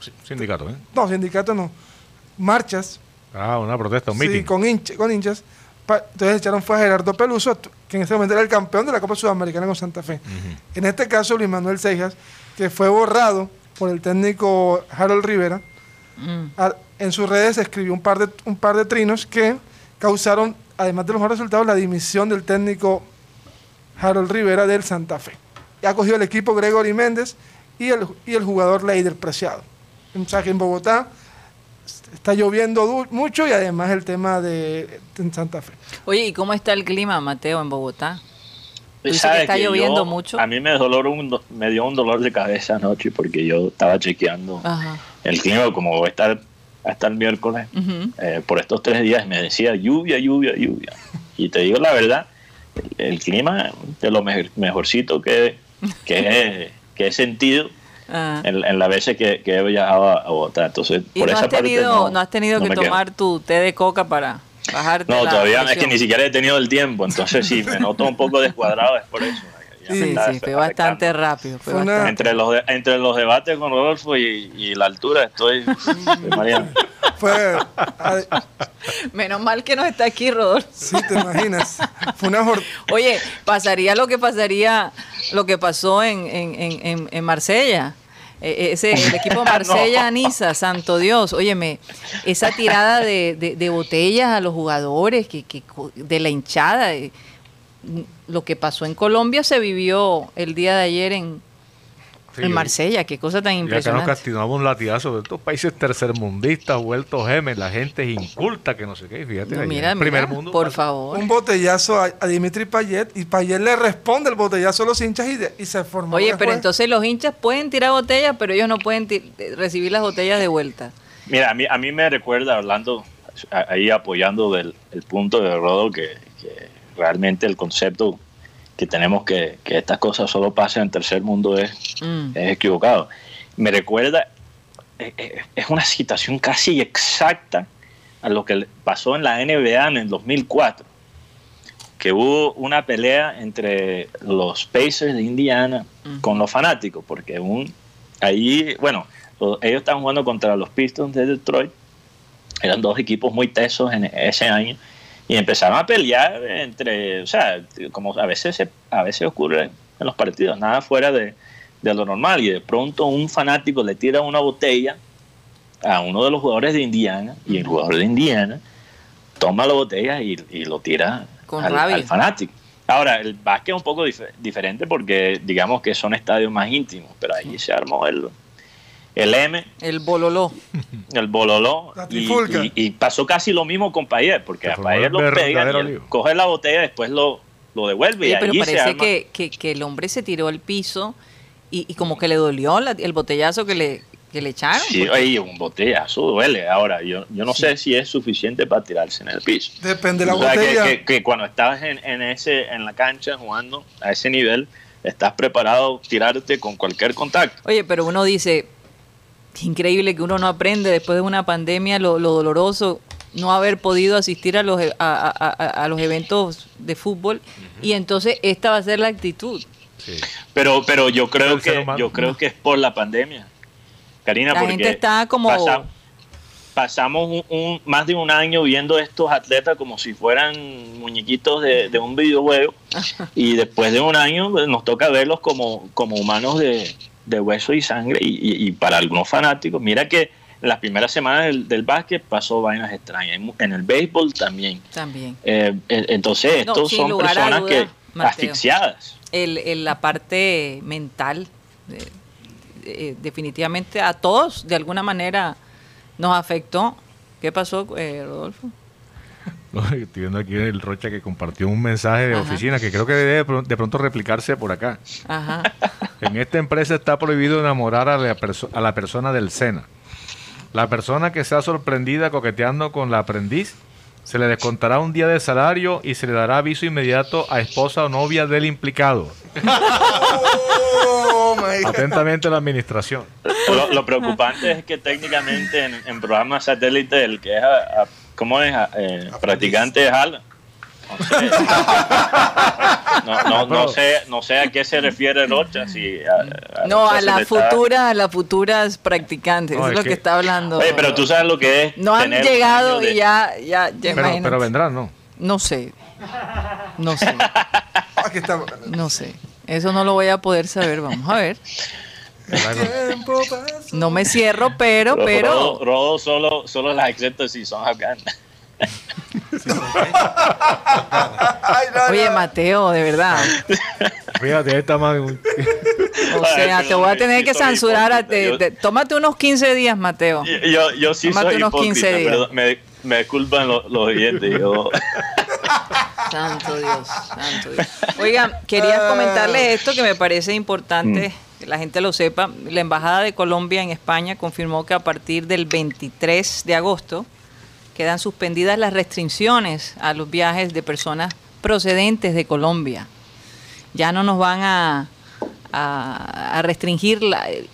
Speaker 4: Sí, Sindicato, ¿eh?
Speaker 1: no, sindicato no, marchas
Speaker 4: Ah, una protesta, un
Speaker 1: Sí,
Speaker 4: meeting.
Speaker 1: con, hincha- con hinchas. Entonces echaron fue a Gerardo Peluso, que en ese momento era el campeón de la Copa Sudamericana con Santa Fe.
Speaker 4: Ujú.
Speaker 1: En este caso, Luis Manuel Seijas, que fue borrado por el técnico Harold Rivera,
Speaker 2: Mm.
Speaker 1: en sus redes escribió un par, de, un par de trinos que causaron, además de los malos resultados, la dimisión del técnico Harold Rivera del Santa Fe. Y ha cogido el equipo Gregory Méndez y el, y el jugador Leider Preciado. O sea que en Bogotá está lloviendo mucho y además el tema de en Santa Fe.
Speaker 2: Oye, ¿y cómo está el clima, Mateo, en Bogotá? Que
Speaker 3: ¿Sabes
Speaker 2: está
Speaker 3: que
Speaker 2: lloviendo
Speaker 3: yo-
Speaker 2: mucho.
Speaker 3: A mí me, dolor un me dio un dolor de cabeza anoche porque yo estaba chequeando
Speaker 2: Ajá.
Speaker 3: el clima como va a estar hasta el miércoles eh, por estos tres días me decía lluvia, lluvia, lluvia. Y te digo la verdad, el, el clima de lo mejor- mejorcito que, que, he, que he sentido
Speaker 2: Ah.
Speaker 3: en, en las veces que, que he viajado a, Bogotá. Entonces,
Speaker 2: ¿Y
Speaker 3: por
Speaker 2: no
Speaker 3: esa
Speaker 2: has,
Speaker 3: parte
Speaker 2: tenido,
Speaker 3: no,
Speaker 2: no has tenido
Speaker 3: no
Speaker 2: que
Speaker 3: me
Speaker 2: tomar tu té de coca para bajarte
Speaker 3: No, todavía es que
Speaker 2: presión?
Speaker 3: ni siquiera he tenido el tiempo, entonces si me noto un poco descuadrado es por eso.
Speaker 2: Sí, sí, fue bastante rápido. Fue
Speaker 1: una-
Speaker 2: bastante.
Speaker 3: Entre los, de- entre los debates con Rodolfo y, y la altura estoy...
Speaker 1: Fue, a-
Speaker 2: Menos mal que no está aquí, Rodolfo.
Speaker 1: sí, te imaginas. Fue una jor-
Speaker 2: Oye, pasaría lo que pasaría, lo que pasó en, en, en, en- en Marsella. Eh, Ese, el equipo Marsella Niza, santo Dios, óyeme, esa tirada de, de- de botellas a los jugadores, que, que de la hinchada, eh, lo que pasó en Colombia se vivió el día de ayer en, En Marsella, qué cosa tan
Speaker 4: Y acá nos
Speaker 2: impresionante.
Speaker 4: castigamos un latigazo de estos países tercermundistas, vueltos gemes, la gente es inculta, que no sé qué. Fíjate,
Speaker 2: No, mira,
Speaker 4: primer
Speaker 2: mira,
Speaker 4: mundo.
Speaker 2: por favor.
Speaker 1: un botellazo a, a Dimitri Payet y Payet le responde el botellazo a los hinchas y, de- y se formó.
Speaker 2: Oye, pero entonces los hinchas pueden tirar botellas, pero ellos no pueden ti- recibir las botellas de vuelta.
Speaker 3: Mira, a mí, a mí me recuerda, hablando, ahí apoyando del el punto de Rodo, que, que realmente el concepto que tenemos que, que estas cosas solo pasan en tercer mundo es,
Speaker 2: Mm.
Speaker 3: es equivocado. Me recuerda, eh, eh, es una situación casi exacta a lo que pasó en la NBA en el 2004, que hubo una pelea entre los Pacers de Indiana con los fanáticos, porque un, ahí, bueno, lo- ellos estaban jugando contra los Pistons de Detroit, eran dos equipos muy tesos en ese año, y empezaron a pelear entre, o sea, como a veces, se- a veces ocurre en los partidos, nada fuera de, de lo normal, y de pronto un fanático le tira una botella a uno de los jugadores de Indiana, y el jugador de Indiana toma la botella y, y lo tira
Speaker 2: Con
Speaker 3: al, fanático. Ahora, el básquet es un poco dif- diferente porque digamos que son estadios más íntimos, pero ahí se armó el, el M,
Speaker 2: El bololó.
Speaker 3: el bololó,
Speaker 1: La
Speaker 3: y, y- y pasó casi lo mismo con Payet, porque a Payet lo pegan, y coge la botella, después lo, lo devuelve y
Speaker 2: pero
Speaker 3: allí se
Speaker 2: parece
Speaker 3: arma.
Speaker 2: que, que, que el hombre se tiró al piso y, y como que le dolió la- el botellazo que le, que le echaron.
Speaker 3: Sí, oye, un botellazo duele. Ahora, yo, yo no sé si es suficiente para tirarse en el piso.
Speaker 1: Depende de la
Speaker 3: O sea, que-
Speaker 1: botella.
Speaker 3: que, que cuando estás en, en ese, en la cancha jugando a ese nivel, estás preparado a tirarte con cualquier contacto.
Speaker 2: Oye, pero uno dice, increíble que uno no aprende después de una pandemia lo, lo doloroso no haber podido asistir a los, e- a, a- a- los eventos de fútbol y entonces esta va a ser la actitud.
Speaker 4: Sí.
Speaker 3: Pero, pero yo creo que
Speaker 4: humano.
Speaker 3: yo creo que es por la pandemia, Karina,
Speaker 2: La
Speaker 3: porque
Speaker 2: gente está como-
Speaker 3: pasa- pasamos un, un- más de un año viendo estos atletas como si fueran muñequitos de, de un videojuego y después de un año pues, nos toca verlos como, como humanos de, de hueso y sangre y, y- y para algunos fanáticos, mira que en las primeras semanas del, del básquet pasó vainas extrañas, en, en el béisbol también.
Speaker 2: También.
Speaker 3: Eh, entonces estos son personas
Speaker 2: duda,
Speaker 3: que
Speaker 2: Mateo.
Speaker 3: asfixiadas.
Speaker 2: El, el- la parte mental, eh, eh, definitivamente a todos de alguna manera nos afectó ¿Qué pasó, eh, Rodolfo?
Speaker 4: Estoy viendo aquí el Rocha que compartió un mensaje de
Speaker 2: Ajá.
Speaker 4: oficina que creo que debe de pro- de pronto replicarse por acá.
Speaker 2: Ajá.
Speaker 4: En esta empresa está prohibido enamorar a la, a la persona del SENA. La persona que sea sorprendida coqueteando con la aprendiz se le descontará un día de salario y se le dará aviso inmediato a esposa o novia del implicado.
Speaker 5: Oh.
Speaker 4: Atentamente la administración.
Speaker 3: Lo, lo preocupante es que técnicamente en, en programas satélite el que es, a- a- ¿cómo es? A- eh, practicante es Alan. No sé. No, no, no sé, no sé a qué se refiere Rocha. Si a, a
Speaker 2: No,
Speaker 3: Rocha
Speaker 2: a la
Speaker 3: le está-
Speaker 2: futura, a las futuras practicantes,
Speaker 4: No,
Speaker 2: es
Speaker 4: es
Speaker 2: lo que,
Speaker 4: que-
Speaker 2: está hablando.
Speaker 3: Oye, pero tú sabes lo que es.
Speaker 2: no han
Speaker 3: tener
Speaker 2: llegado
Speaker 3: de-
Speaker 2: y ya, ya, ya
Speaker 4: Pero, pero vendrán, ¿no?
Speaker 2: No sé. No sé.
Speaker 1: Aquí está.
Speaker 2: No sé. Eso no lo voy a poder saber. Vamos a ver. No me cierro, pero, pero.
Speaker 3: Rodo solo, solo las acepta si son afganas.
Speaker 1: Ay, no,
Speaker 2: Oye,
Speaker 1: no.
Speaker 2: Mateo, de verdad.
Speaker 4: Fíjate, esta más...
Speaker 2: O sea, te voy a tener que censurar. a- te- te- tómate unos 15 días, Mateo.
Speaker 3: Yo, yo, sí
Speaker 2: Tómate
Speaker 3: soy
Speaker 2: unos
Speaker 3: hipócrita,
Speaker 2: 15 días.
Speaker 3: pero me, me culpan los, los oyentes. Yo,
Speaker 2: Santo Dios, santo Dios. Oigan, quería comentarles esto que me parece importante que la gente lo sepa. La Embajada de Colombia en España confirmó que a partir del 23 de agosto quedan suspendidas las restricciones a los viajes de personas procedentes de Colombia. Ya no nos van a, restringir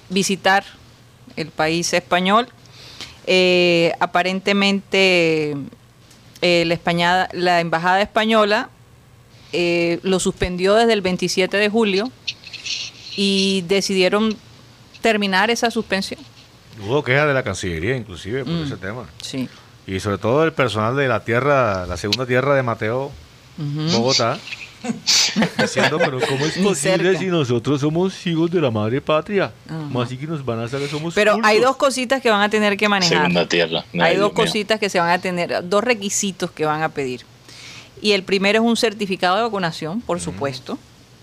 Speaker 2: visitar el país español. Eh, aparentemente la, la embajada española eh, lo suspendió desde el 27 de julio y decidieron terminar esa suspensión.
Speaker 4: Hubo quejas de la Cancillería, inclusive, por
Speaker 2: Mm.
Speaker 4: ese tema.
Speaker 2: Sí.
Speaker 4: Y sobre todo el personal de la tierra, la segunda tierra de Mateo. Bogotá, diciendo, pero ¿cómo es posible si nosotros somos hijos de la madre patria? ¿Cómo así que nos van a hacer que somos
Speaker 2: Pero hay dos cositas que van a tener que manejar.
Speaker 3: segunda tierra.
Speaker 2: Hay
Speaker 3: Ay,
Speaker 2: dos
Speaker 3: mío.
Speaker 2: cositas que se van a tener, dos requisitos que van a pedir. Y el primero es un certificado de vacunación, por supuesto,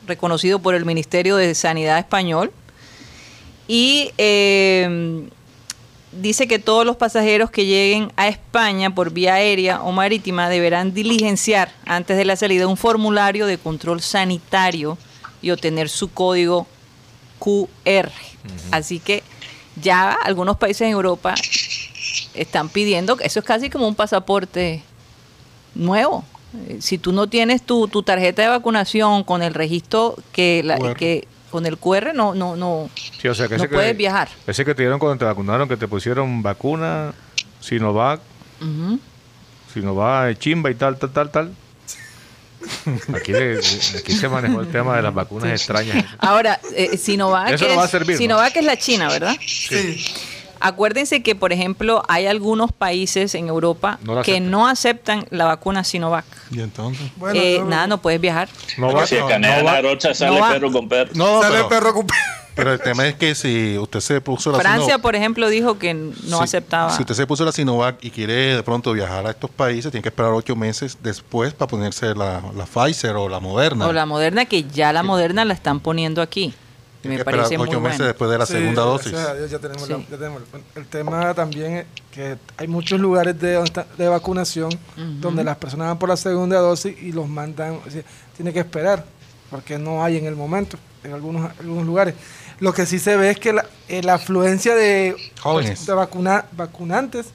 Speaker 2: reconocido por el Ministerio de Sanidad español. Y eh, dice que todos los pasajeros que lleguen a España por vía aérea o marítima deberán diligenciar antes de la salida un formulario de control sanitario y obtener su código QR. Así que ya algunos países en Europa están pidiendo, que eso es casi como un pasaporte nuevo. Eh, Si tú no tienes tu, tu tarjeta de vacunación con el registro que, la- que con el QR no no no
Speaker 4: Sí, o sea, que
Speaker 2: no
Speaker 4: ese que-
Speaker 2: puedes viajar.
Speaker 4: Ese que te dieron cuando te vacunaron, que te pusieron vacuna, Sinovac. Sinovac, chimba y tal, tal, tal, tal. Aquí, le- aquí se manejó el tema de las vacunas extrañas.
Speaker 2: Ahora, eh, Sinovac,
Speaker 4: Eso no
Speaker 2: es,
Speaker 4: va a servir, ¿no?
Speaker 2: Sinovac es la China, ¿verdad?
Speaker 1: Sí.
Speaker 2: Acuérdense que, por ejemplo, hay algunos países en Europa
Speaker 4: No
Speaker 2: que no aceptan la vacuna Sinovac.
Speaker 5: Y entonces.
Speaker 1: Bueno,
Speaker 2: Eh,
Speaker 1: yo-
Speaker 2: nada, no puedes viajar.
Speaker 4: No va,
Speaker 3: Si
Speaker 5: no, no va-
Speaker 3: la rocha, sale
Speaker 2: va-
Speaker 3: perro con perro.
Speaker 5: No,
Speaker 1: Sale
Speaker 5: pero,
Speaker 1: perro ocupado.
Speaker 5: pero el tema es que si usted se puso la
Speaker 2: Francia,
Speaker 5: Sinovac-
Speaker 2: por ejemplo, dijo que no
Speaker 5: si-
Speaker 2: aceptaba.
Speaker 5: Si usted se puso la Sinovac y quiere de pronto viajar a estos países, tiene que esperar ocho meses después para ponerse la, la Pfizer o la Moderna.
Speaker 2: O la Moderna, que ya la Moderna la están poniendo aquí.
Speaker 5: Tiene
Speaker 2: Me
Speaker 5: que esperar
Speaker 2: parece muy
Speaker 5: ocho meses
Speaker 2: bueno.
Speaker 5: después de la
Speaker 1: Sí,
Speaker 5: segunda dosis.
Speaker 1: gracias a Dios ya tenemos, la-
Speaker 2: Sí.
Speaker 1: ya tenemos. El tema también es que hay muchos lugares de, de vacunación donde las personas van por la segunda dosis y los mandan, o sea, tiene que esperar porque no hay en el momento en algunos, algunos lugares. Lo que sí se ve es que la, eh, la afluencia de,
Speaker 5: Jóvenes.
Speaker 1: de vacuna, vacunantes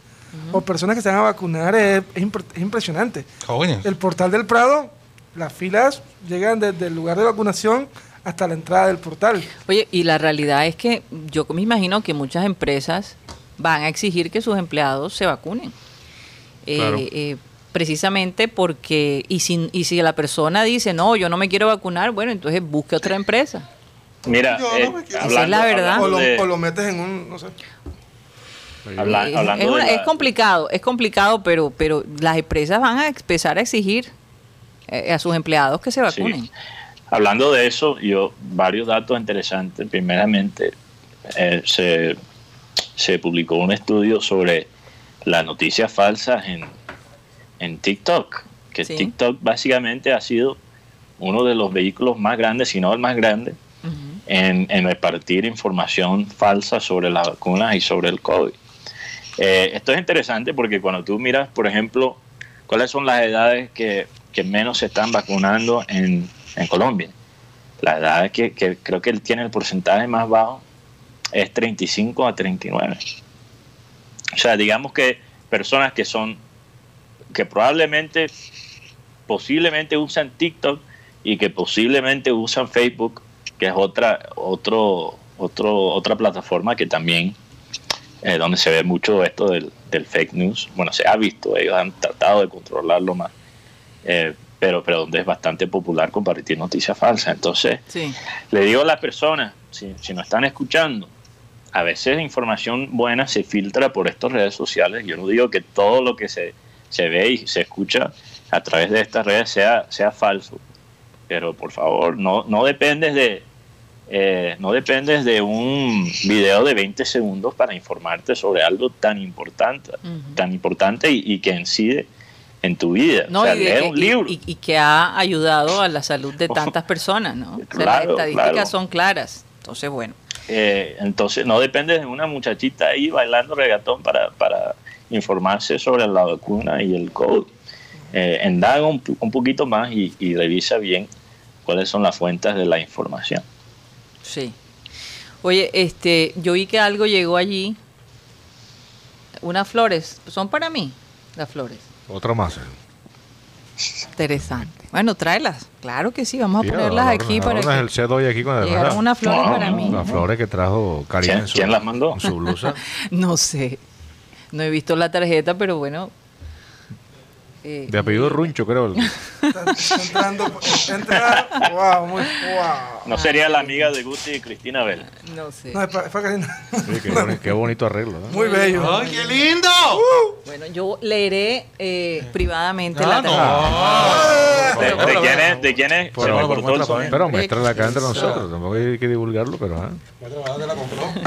Speaker 1: o personas que se van a vacunar es, es impre- es impresionante.
Speaker 5: Jóvenes.
Speaker 1: El portal del Prado, las filas llegan desde el lugar de vacunación hasta la entrada del portal.
Speaker 2: Oye, y la realidad es que yo me imagino que muchas empresas van a exigir que sus empleados se vacunen. Eh,
Speaker 4: Claro.
Speaker 2: eh, precisamente porque, y si, y si la persona dice, no, yo no me quiero vacunar, bueno, entonces busque otra empresa.
Speaker 3: Mira,
Speaker 1: Yo
Speaker 3: eh,
Speaker 1: no me quiero-
Speaker 2: Esa es la verdad.
Speaker 1: O
Speaker 3: hablando
Speaker 1: lo,
Speaker 3: de-
Speaker 1: o lo metes en un, no sé.
Speaker 3: habla-
Speaker 2: Es-
Speaker 3: hablando
Speaker 2: es,
Speaker 3: de
Speaker 2: una-
Speaker 3: la-
Speaker 2: es complicado, es complicado, pero, pero las empresas van a empezar a exigir eh, a sus empleados que se vacunen.
Speaker 3: Sí. Hablando de eso, yo varios datos interesantes. Primeramente, eh, se, se publicó un estudio sobre las noticias falsas en, en TikTok, que
Speaker 2: Sí.
Speaker 3: TikTok básicamente ha sido uno de los vehículos más grandes, si no el más grande, en, en repartir información falsa sobre las vacunas y sobre el COVID. Eh, esto es interesante porque cuando tú miras, por ejemplo, cuáles son las edades que, que menos se están vacunando en, en Colombia. La edad que, que creo que él tiene el porcentaje más bajo es 35 a 39. O sea, digamos que personas que son, que probablemente, posiblemente usan TikTok y que posiblemente usan Facebook, que es otra, otro, otra plataforma que también, eh, donde se ve mucho esto del, del fake news. Bueno, se ha visto, ellos han tratado de controlarlo más. Eh, pero, pero donde es bastante popular compartir noticias falsas. Entonces,
Speaker 2: Sí.
Speaker 3: le digo a las personas, si, si nos están escuchando, a veces la información buena se filtra por estas redes sociales. Yo no digo que todo lo que se, se ve y se escucha a través de estas redes sea, sea falso, pero por favor, no, no dependes de... eh, no dependes de un video de 20 segundos para informarte sobre algo tan importante, tan importante y, y que incide en tu vida.
Speaker 2: No,
Speaker 3: o sea,
Speaker 2: y,
Speaker 3: leer
Speaker 2: que-
Speaker 3: un libro.
Speaker 2: y- y que ha ayudado a la salud de tantas personas, ¿no? O sea, las
Speaker 3: Claro,
Speaker 2: estadísticas
Speaker 3: claro.
Speaker 2: son claras. Entonces, bueno.
Speaker 3: Eh, entonces no depende de una muchachita ahí bailando regatón para, para informarse sobre la vacuna y el COVID. Eh, indaga un, un poquito más y, y revisa bien cuáles son las fuentes de la información.
Speaker 2: Sí. Oye, este, yo vi que algo llegó allí. Unas flores. ¿Son para mí? Las flores.
Speaker 4: Otro más.
Speaker 2: Interesante. Bueno, tráelas. Claro que sí, vamos a
Speaker 4: Sí,
Speaker 2: ponerlas aquí para que
Speaker 4: el set hoy aquí con el
Speaker 2: llegaron unas flores
Speaker 3: No,
Speaker 2: para mí.
Speaker 4: Las flores que trajo Karina
Speaker 3: ¿Quién-
Speaker 4: en su,
Speaker 3: quién las mandó?
Speaker 4: en su blusa.
Speaker 2: No sé. No he visto la tarjeta, pero bueno. Eh,
Speaker 4: De apellido Runcho, creo.
Speaker 1: Entrando, entra, wow, muy, wow.
Speaker 3: No sería la amiga de Guti y Cristina Bell.
Speaker 2: no sé.
Speaker 1: No, es para, es para Karina.
Speaker 4: Sí, qué, boni- qué bonito arreglo. ¿no?
Speaker 1: Muy bello.
Speaker 5: ¡Ay, qué lindo!
Speaker 2: Bueno, yo leeré eh, privadamente
Speaker 5: Ah,
Speaker 2: la
Speaker 5: no.
Speaker 2: tarjeta.
Speaker 3: ¿De,
Speaker 2: Pero-
Speaker 3: de quién es? ¿De quién es? Se
Speaker 4: Pero,
Speaker 3: me cortó el
Speaker 5: muestra,
Speaker 3: sonido.
Speaker 4: pero muéstrala acá entre nosotros. Tampoco hay que divulgarlo, pero. ¿ah?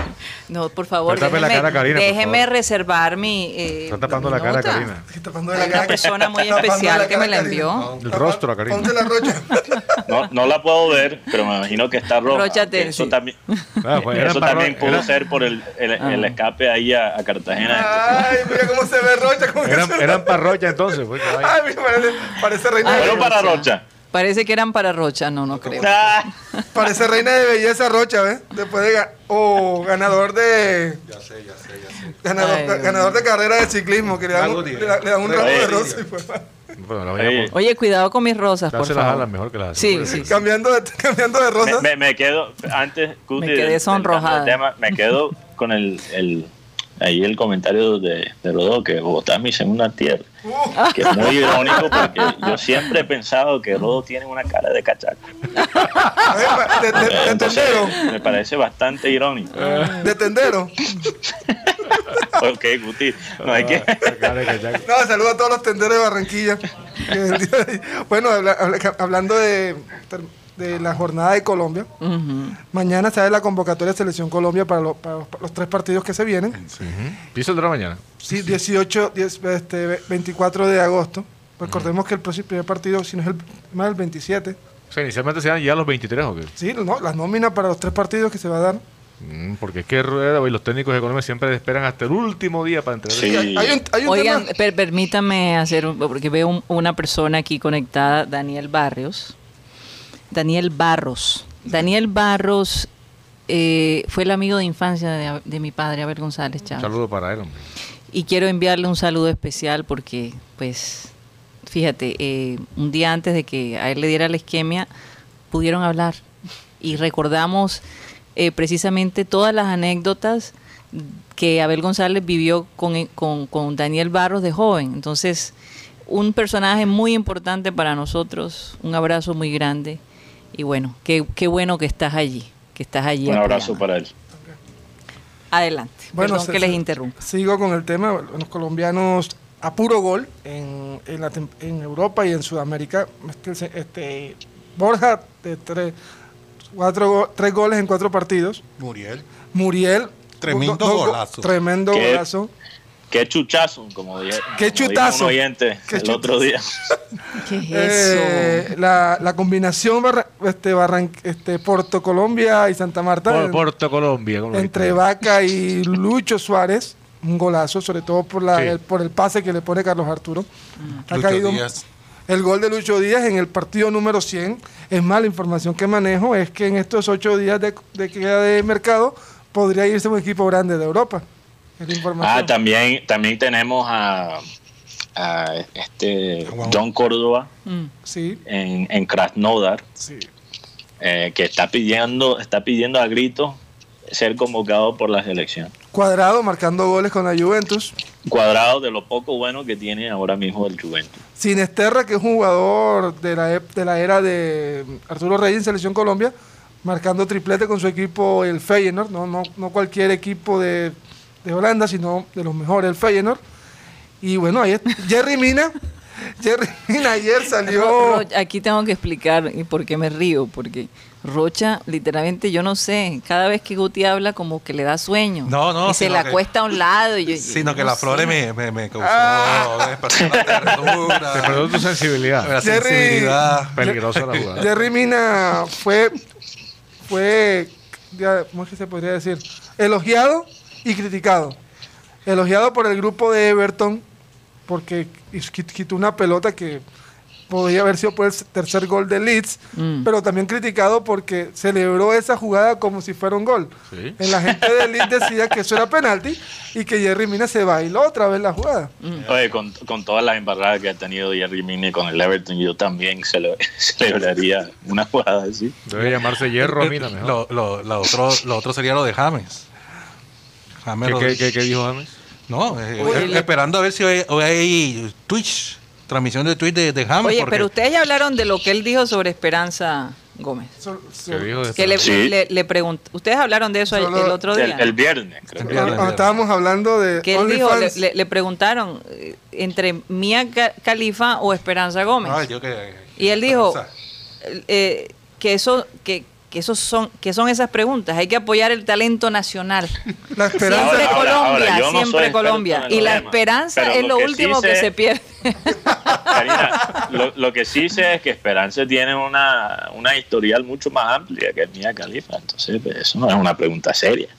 Speaker 2: No, por favor,
Speaker 4: tape la
Speaker 2: déjeme,
Speaker 4: cara Karina, por
Speaker 2: déjeme
Speaker 4: favor.
Speaker 2: reservar mi. eh,
Speaker 4: Está tapando
Speaker 2: mi
Speaker 4: la cara. Karina.
Speaker 1: Está tapando de la
Speaker 2: una
Speaker 1: cara.
Speaker 2: persona muy especial
Speaker 1: la
Speaker 2: que me la envió.
Speaker 4: El rostro Karina.
Speaker 1: Ponte la rocha.
Speaker 3: No, no la puedo ver, pero me imagino que está roja.
Speaker 2: Rocha
Speaker 3: Eso también,
Speaker 4: Ah, pues
Speaker 3: eso también pudo ser por el, el, el
Speaker 2: Ah.
Speaker 3: escape ahí a, a Cartagena.
Speaker 1: Ay, mira cómo se ve rocha.
Speaker 4: Eran, eran parrochas entonces. Pues.
Speaker 1: Ay, mira, parece, parece reina
Speaker 3: Fueron para
Speaker 2: Rocha.
Speaker 3: Rocha.
Speaker 2: Parece que eran para Rocha, no, no creo.
Speaker 3: Ah,
Speaker 1: Parece reina de belleza Rocha, ¿ves? Después de ga- o ganador de
Speaker 5: Ya sé, ya sé, ya sé.
Speaker 1: ganador,
Speaker 2: Ay, Dios
Speaker 1: ganador de carrera de ciclismo que le dan, un, le, da- le dan un ramo de rosa y pues,
Speaker 4: Bueno,
Speaker 3: Oye.
Speaker 2: cuidado con mis rosas, por favor.
Speaker 4: las mejor que las
Speaker 2: Sí, sí, sí.
Speaker 1: cambiando de cambiando de rosas.
Speaker 3: me- me quedo, antes, Cuti,
Speaker 2: Me quedé
Speaker 3: del- del
Speaker 2: sonrojada.
Speaker 3: tema, me quedo con el, el, ahí el comentario de, de Rodó, que Bogotá es mi segunda tierra. Que es muy irónico porque yo siempre he pensado que Rodó tiene una cara de cachaco.
Speaker 1: de, de- de
Speaker 3: Entonces,
Speaker 1: tendero.
Speaker 3: me parece bastante irónico.
Speaker 1: De tendero.
Speaker 3: Ok, Guti, no hay que...
Speaker 4: Cachaco.
Speaker 1: No, saludo a todos los tenderos de Barranquilla. Bueno, habla- habla- hablando de, de la jornada de Colombia,
Speaker 2: Ujú.
Speaker 1: mañana sale la convocatoria de Selección Colombia para, lo- para los- para los tres partidos que se vienen.
Speaker 4: Piso el de la mañana.
Speaker 1: Sí, 18, 10, este, 24 de agosto. Recordemos que el próximo primer partido, si no es el, más el 27.
Speaker 4: O sea, inicialmente se dan ya los 23 o qué?
Speaker 1: Sí, no, las nóminas para los tres partidos que se va a dar.
Speaker 4: Mm, porque es que Rueda y los técnicos de Colombia siempre esperan hasta el último día para entregar.
Speaker 3: Sí.
Speaker 1: Hay, hay un, hay un
Speaker 2: Oigan,
Speaker 1: tema.
Speaker 2: per- permítanme hacer, un- porque veo un- una persona aquí conectada, Daniel Barrios. Daniel Barros. Daniel Barros eh, fue el amigo de infancia de, de mi padre, Abel González
Speaker 4: Un
Speaker 2: Chávez.
Speaker 4: saludo para él, hombre.
Speaker 2: Y quiero enviarle un saludo especial porque, pues, fíjate, eh, un día antes de que a él le diera la isquemia, pudieron hablar y recordamos eh, precisamente todas las anécdotas que Abel González vivió con, con, con Daniel Barros de joven. Entonces, un personaje muy importante para nosotros, un abrazo muy grande y bueno, qué, qué bueno que estás allí, que estás allí.
Speaker 3: Un abrazo para él.
Speaker 2: Adelante, perdón
Speaker 1: se-
Speaker 2: que les interrumpa.
Speaker 1: Sigo con el tema. Los colombianos a puro gol en, en, la en Europa y en Sudamérica. Este, este, Borja de tres, cuatro, tres goles en cuatro partidos.
Speaker 5: Muriel.
Speaker 1: Muriel.
Speaker 5: Tremendo
Speaker 1: do- do-
Speaker 5: golazo.
Speaker 1: Tremendo
Speaker 3: ¿Qué?
Speaker 1: golazo.
Speaker 3: Qué chuchazo, como, dije,
Speaker 1: Qué
Speaker 3: como dijo
Speaker 1: chutazo.
Speaker 3: un oyente
Speaker 1: Qué
Speaker 3: el
Speaker 1: chutazo.
Speaker 3: otro día.
Speaker 2: ¿Qué es
Speaker 1: Eh, la, la combinación Barra- este, Barran- este, Puerto Colombia y Santa Marta.
Speaker 4: Por, Colombia. ¿cómo lo
Speaker 1: entre? Vaca y Lucho Suárez. un golazo, sobre todo por, la,
Speaker 4: Sí.
Speaker 1: el, por el pase que le pone Carlos Arturo. Ha
Speaker 5: Lucho
Speaker 1: caído
Speaker 5: Díaz.
Speaker 1: el gol de Lucho Díaz en el partido número 100. Es más, la información que manejo es que en estos ocho días de, de queda de mercado podría irse un equipo grande de Europa.
Speaker 3: Ah, también, también tenemos a, a este. John Córdoba
Speaker 2: Mm.
Speaker 1: Sí,
Speaker 3: en, en Krasnodar,
Speaker 1: sí.
Speaker 3: eh, que está pidiendo, está pidiendo a gritos ser convocado por la selección.
Speaker 1: Cuadrado marcando goles con la Juventus.
Speaker 3: Cuadrado de lo poco bueno que tiene ahora mismo el Juventus.
Speaker 1: Sinesterra, que es un jugador de la, de la era de Arturo Reyes en Selección Colombia, marcando triplete con su equipo, el Feyenoord, no, no, no cualquier equipo de, de Holanda, sino de los mejores, el Feyenoord. Y bueno, ahí es- Jerry Mina, Jerry Mina ayer salió...
Speaker 2: Ro- aquí tengo que explicar y por qué me río, porque Rocha, literalmente, yo no sé, cada vez que Guti habla como que le da sueño.
Speaker 5: No, no,
Speaker 2: Y se la
Speaker 5: que-
Speaker 2: acuesta a un lado. Y yo,
Speaker 5: Sino
Speaker 2: yo
Speaker 5: que
Speaker 2: no
Speaker 5: la
Speaker 2: sé.
Speaker 5: flores me, me, me causó
Speaker 1: Ah.
Speaker 5: ternura,
Speaker 4: Te perdió tu sensibilidad.
Speaker 5: la
Speaker 1: Jerry-
Speaker 5: sensibilidad.
Speaker 4: Peligrosa la jugada.
Speaker 1: Jerry Mina fue, fue, ya, ¿cómo es que se podría decir? Elogiado y criticado. Elogiado por el grupo de Everton, porque quit- quitó una pelota que podría haber sido por el tercer gol de Leeds,
Speaker 2: Mm.
Speaker 1: pero también criticado porque celebró esa jugada como si fuera un gol.
Speaker 4: Sí.
Speaker 1: En la gente de Leeds decía que eso era penalti y que Jerry Mina se bailó otra vez la jugada.
Speaker 3: Oye, con, con todas las embarradas que ha tenido Jerry Mine con el Everton, yo también cele- celebraría una jugada así.
Speaker 4: Debe llamarse hierro, mira mejor.
Speaker 5: Lo, lo, lo otro, lo otro sería lo de James. James
Speaker 4: ¿Qué, qué, qué- qué dijo James?
Speaker 5: No, eh,
Speaker 2: Oye,
Speaker 5: eh, esperando a ver si hoy, hoy hay Twitch, transmisión de Twitch de, de James.
Speaker 2: Oye,
Speaker 5: porque-
Speaker 2: pero ustedes ya hablaron de lo que él dijo sobre Esperanza Gómez.
Speaker 1: So- so-
Speaker 4: ¿Qué dijo de
Speaker 2: Que le,
Speaker 3: Sí.
Speaker 2: le, le pregunt- Ustedes hablaron de eso
Speaker 1: Solo-
Speaker 2: el otro día.
Speaker 3: El, el viernes, creo.
Speaker 5: El
Speaker 3: que.
Speaker 5: viernes.
Speaker 1: cuando estábamos hablando de
Speaker 2: que él dijo, le, le- preguntaron eh, entre Mía Ca- Califa o Esperanza Gómez.
Speaker 5: Ay, yo que-
Speaker 2: Y él dijo eh, que eso que, que esos son que son esas preguntas. Hay que apoyar el talento nacional.
Speaker 1: la esperanza...
Speaker 2: Siempre
Speaker 3: Ahora, ahora,
Speaker 2: Colombia,
Speaker 3: ahora, yo no soy
Speaker 2: siempre
Speaker 3: experto
Speaker 2: Colombia.
Speaker 3: en el
Speaker 2: Y la
Speaker 3: tema,
Speaker 2: esperanza
Speaker 3: pero
Speaker 2: es
Speaker 3: lo
Speaker 2: lo
Speaker 3: que
Speaker 2: último
Speaker 3: sí
Speaker 2: que
Speaker 3: sé-
Speaker 2: se pierde.
Speaker 3: Karina, lo, lo que sí sé es que Esperanza tiene una, una historial mucho más amplia que Mía Califa. Entonces, pues, eso no es una pregunta seria.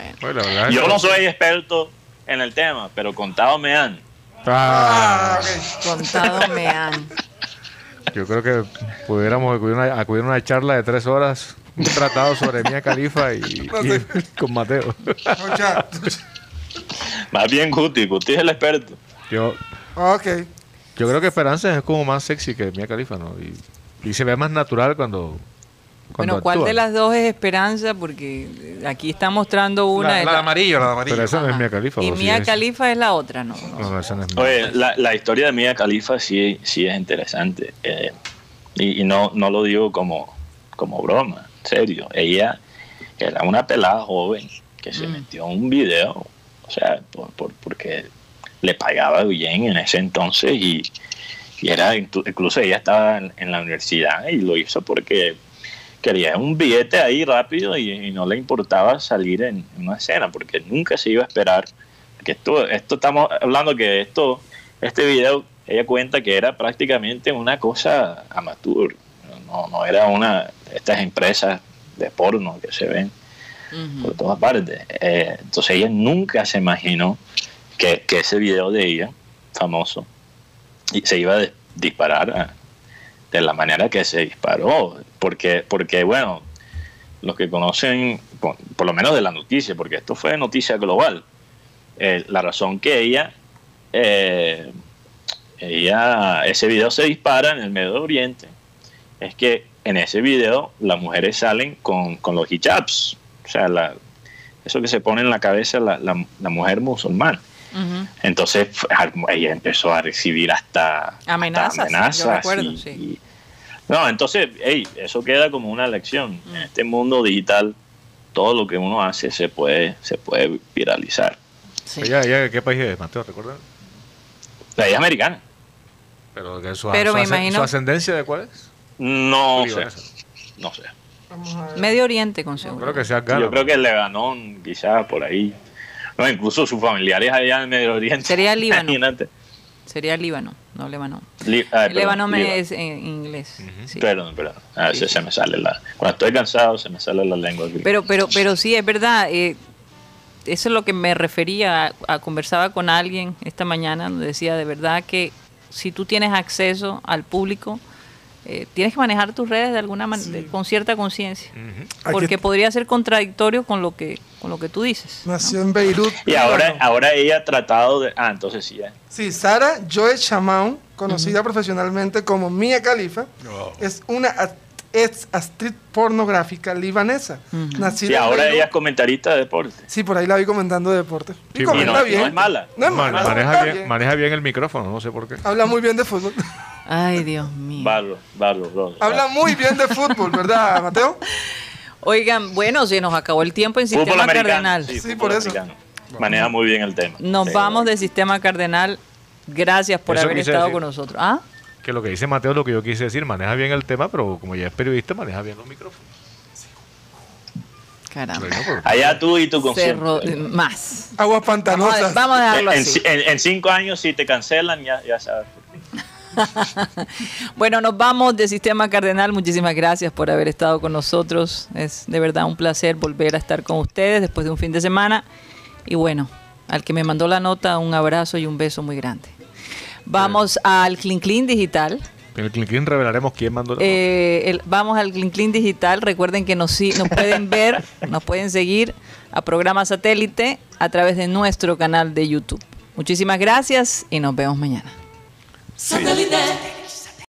Speaker 4: Es
Speaker 3: Yo no soy experto en el tema, pero contado me han.
Speaker 4: Ah.
Speaker 2: Contado me han.
Speaker 4: Yo creo que pudiéramos acudir a una, acudir a una charla de tres horas, un tratado sobre Mía Califa y,
Speaker 1: No
Speaker 4: y- con Mateo.
Speaker 1: No, ya.
Speaker 3: Más bien Guti, Guti es el experto.
Speaker 4: Yo,
Speaker 1: Ok.
Speaker 4: yo creo que Esperanza es como más sexy que Mía Califa, ¿no? Y, y se ve más natural cuando
Speaker 2: Bueno, ¿cuál
Speaker 4: actúa.
Speaker 2: de las dos es Esperanza? Porque aquí está mostrando una.
Speaker 5: la, de
Speaker 2: la-
Speaker 5: amarillo, la de amarillo.
Speaker 4: Pero esa no es Califa.
Speaker 2: Y
Speaker 4: ¿o sí?
Speaker 2: Califa es la otra, ¿no?
Speaker 4: No, no, esa no es Mía.
Speaker 3: Oye, la, la historia de Mia Khalifa sí, sí es interesante. eh, y y no, no lo digo como, como broma, en serio. Ella era una pelada joven que se
Speaker 2: Mm.
Speaker 3: metió en un video, o sea, por, por- porque le pagaba bien en ese entonces y, y era inclu- incluso ella estaba en, en la universidad y lo hizo porque quería un billete ahí rápido y, y no le importaba salir en, en una escena porque nunca se iba a esperar que esto esto estamos hablando que esto este video ella cuenta que era prácticamente una cosa amateur no, no era una estas empresas de porno que se ven por todas partes. Eh, entonces ella nunca se imaginó que, que ese video de ella, famoso, se iba a dis- disparar a- de la manera que se disparó. Porque, porque bueno, los que conocen, por, por lo menos de la noticia, porque esto fue noticia global, eh, la razón que ella, eh, ella, ese video se dispara en el Medio Oriente, es que en ese video las mujeres salen con, con los hijabs, o sea, la, eso que se pone en la cabeza la, la- la mujer musulmana. Entonces ella empezó a recibir hasta hasta
Speaker 2: Amenazas, yo
Speaker 3: amenazas
Speaker 2: recuerdo,
Speaker 3: y-
Speaker 2: sí.
Speaker 3: No, entonces, hey, eso queda como una lección.
Speaker 2: Mm.
Speaker 3: En este mundo digital, todo lo que uno hace se puede, se puede viralizar.
Speaker 2: Sí.
Speaker 4: ¿Ella, ella de qué país es, Mateo? ¿Recuerdas?
Speaker 3: La es americana.
Speaker 4: Pero, que su,
Speaker 2: Pero
Speaker 4: su
Speaker 2: me
Speaker 4: ascen-
Speaker 2: imagino-
Speaker 4: ¿Su ascendencia de cuál es?
Speaker 3: No sé, no sé.
Speaker 2: Medio Oriente, con
Speaker 4: No
Speaker 2: seguro.
Speaker 4: creo que sea Ghana.
Speaker 3: Yo creo que el Lebanón, quizás por ahí. No, incluso sus familiares allá en Medio Oriente.
Speaker 2: Sería Líbano.
Speaker 3: Imagínate.
Speaker 2: Sería Líbano, no Líbano.
Speaker 3: Ah,
Speaker 2: me es en inglés. sí.
Speaker 3: Perdón, perdón. A veces
Speaker 2: Sí,
Speaker 3: se me sale la. Cuando estoy cansado, se me sale la lengua. aquí.
Speaker 2: Pero, pero, pero sí, es verdad. eh, eso es lo que me refería, a, conversaba con alguien esta mañana, donde decía de verdad que si tú tienes acceso al público, eh, tienes que manejar tus redes de alguna manera, con cierta conciencia, porque podría ser contradictorio con lo que con lo que tú dices.
Speaker 1: Nació en Beirut.
Speaker 3: Y ahora, ahora ella ha tratado de... Ah, entonces sí. Eh.
Speaker 1: Sí, Sara Joy Shamaun, conocida profesionalmente como Mia Khalifa, es una ex actriz pornográfica libanesa.
Speaker 3: y ahora ella es comentarista de deporte.
Speaker 1: Sí, por ahí la vi comentando de deporte.
Speaker 3: Y no, bien. no, es mala.
Speaker 1: No es mala.
Speaker 4: Maneja, bien, maneja bien el micrófono, no sé por qué.
Speaker 1: Habla muy bien de fútbol.
Speaker 2: Ay, Dios mío.
Speaker 3: Barro, barro,
Speaker 1: Habla muy bien de fútbol, ¿verdad, Mateo?
Speaker 2: Oigan, bueno, se nos acabó el tiempo en Sistema Cardenal.
Speaker 1: Sí, por eso.
Speaker 3: Maneja muy bien el tema.
Speaker 2: Nos vamos de Sistema Cardenal. Gracias por haber estado con nosotros. ¿Ah?
Speaker 4: Que lo que dice Mateo es lo que yo quise decir. Maneja bien el tema, pero como ya es periodista, maneja bien los micrófonos.
Speaker 2: Caramba.
Speaker 3: Allá tú y tu concierto.
Speaker 2: Más.
Speaker 1: Aguas pantanosas.
Speaker 2: Vamos a, dejarlo
Speaker 3: en, cinco años, si te cancelan, ya, ya sabes.
Speaker 2: bueno, nos vamos de Sistema Cardenal. Muchísimas gracias por haber estado con nosotros. Es de verdad un placer volver a estar con ustedes después de un fin de semana. Y bueno, al que me mandó la nota, un abrazo y un beso muy grande. Vamos al Clean Clean Digital.
Speaker 4: En el Clean Clean revelaremos quién mandó la
Speaker 2: eh, vamos al Clean Clean Digital. Recuerden que nos, nos pueden ver, nos pueden seguir a programa satélite a través de nuestro canal de YouTube. Muchísimas gracias y nos vemos mañana. Satellite.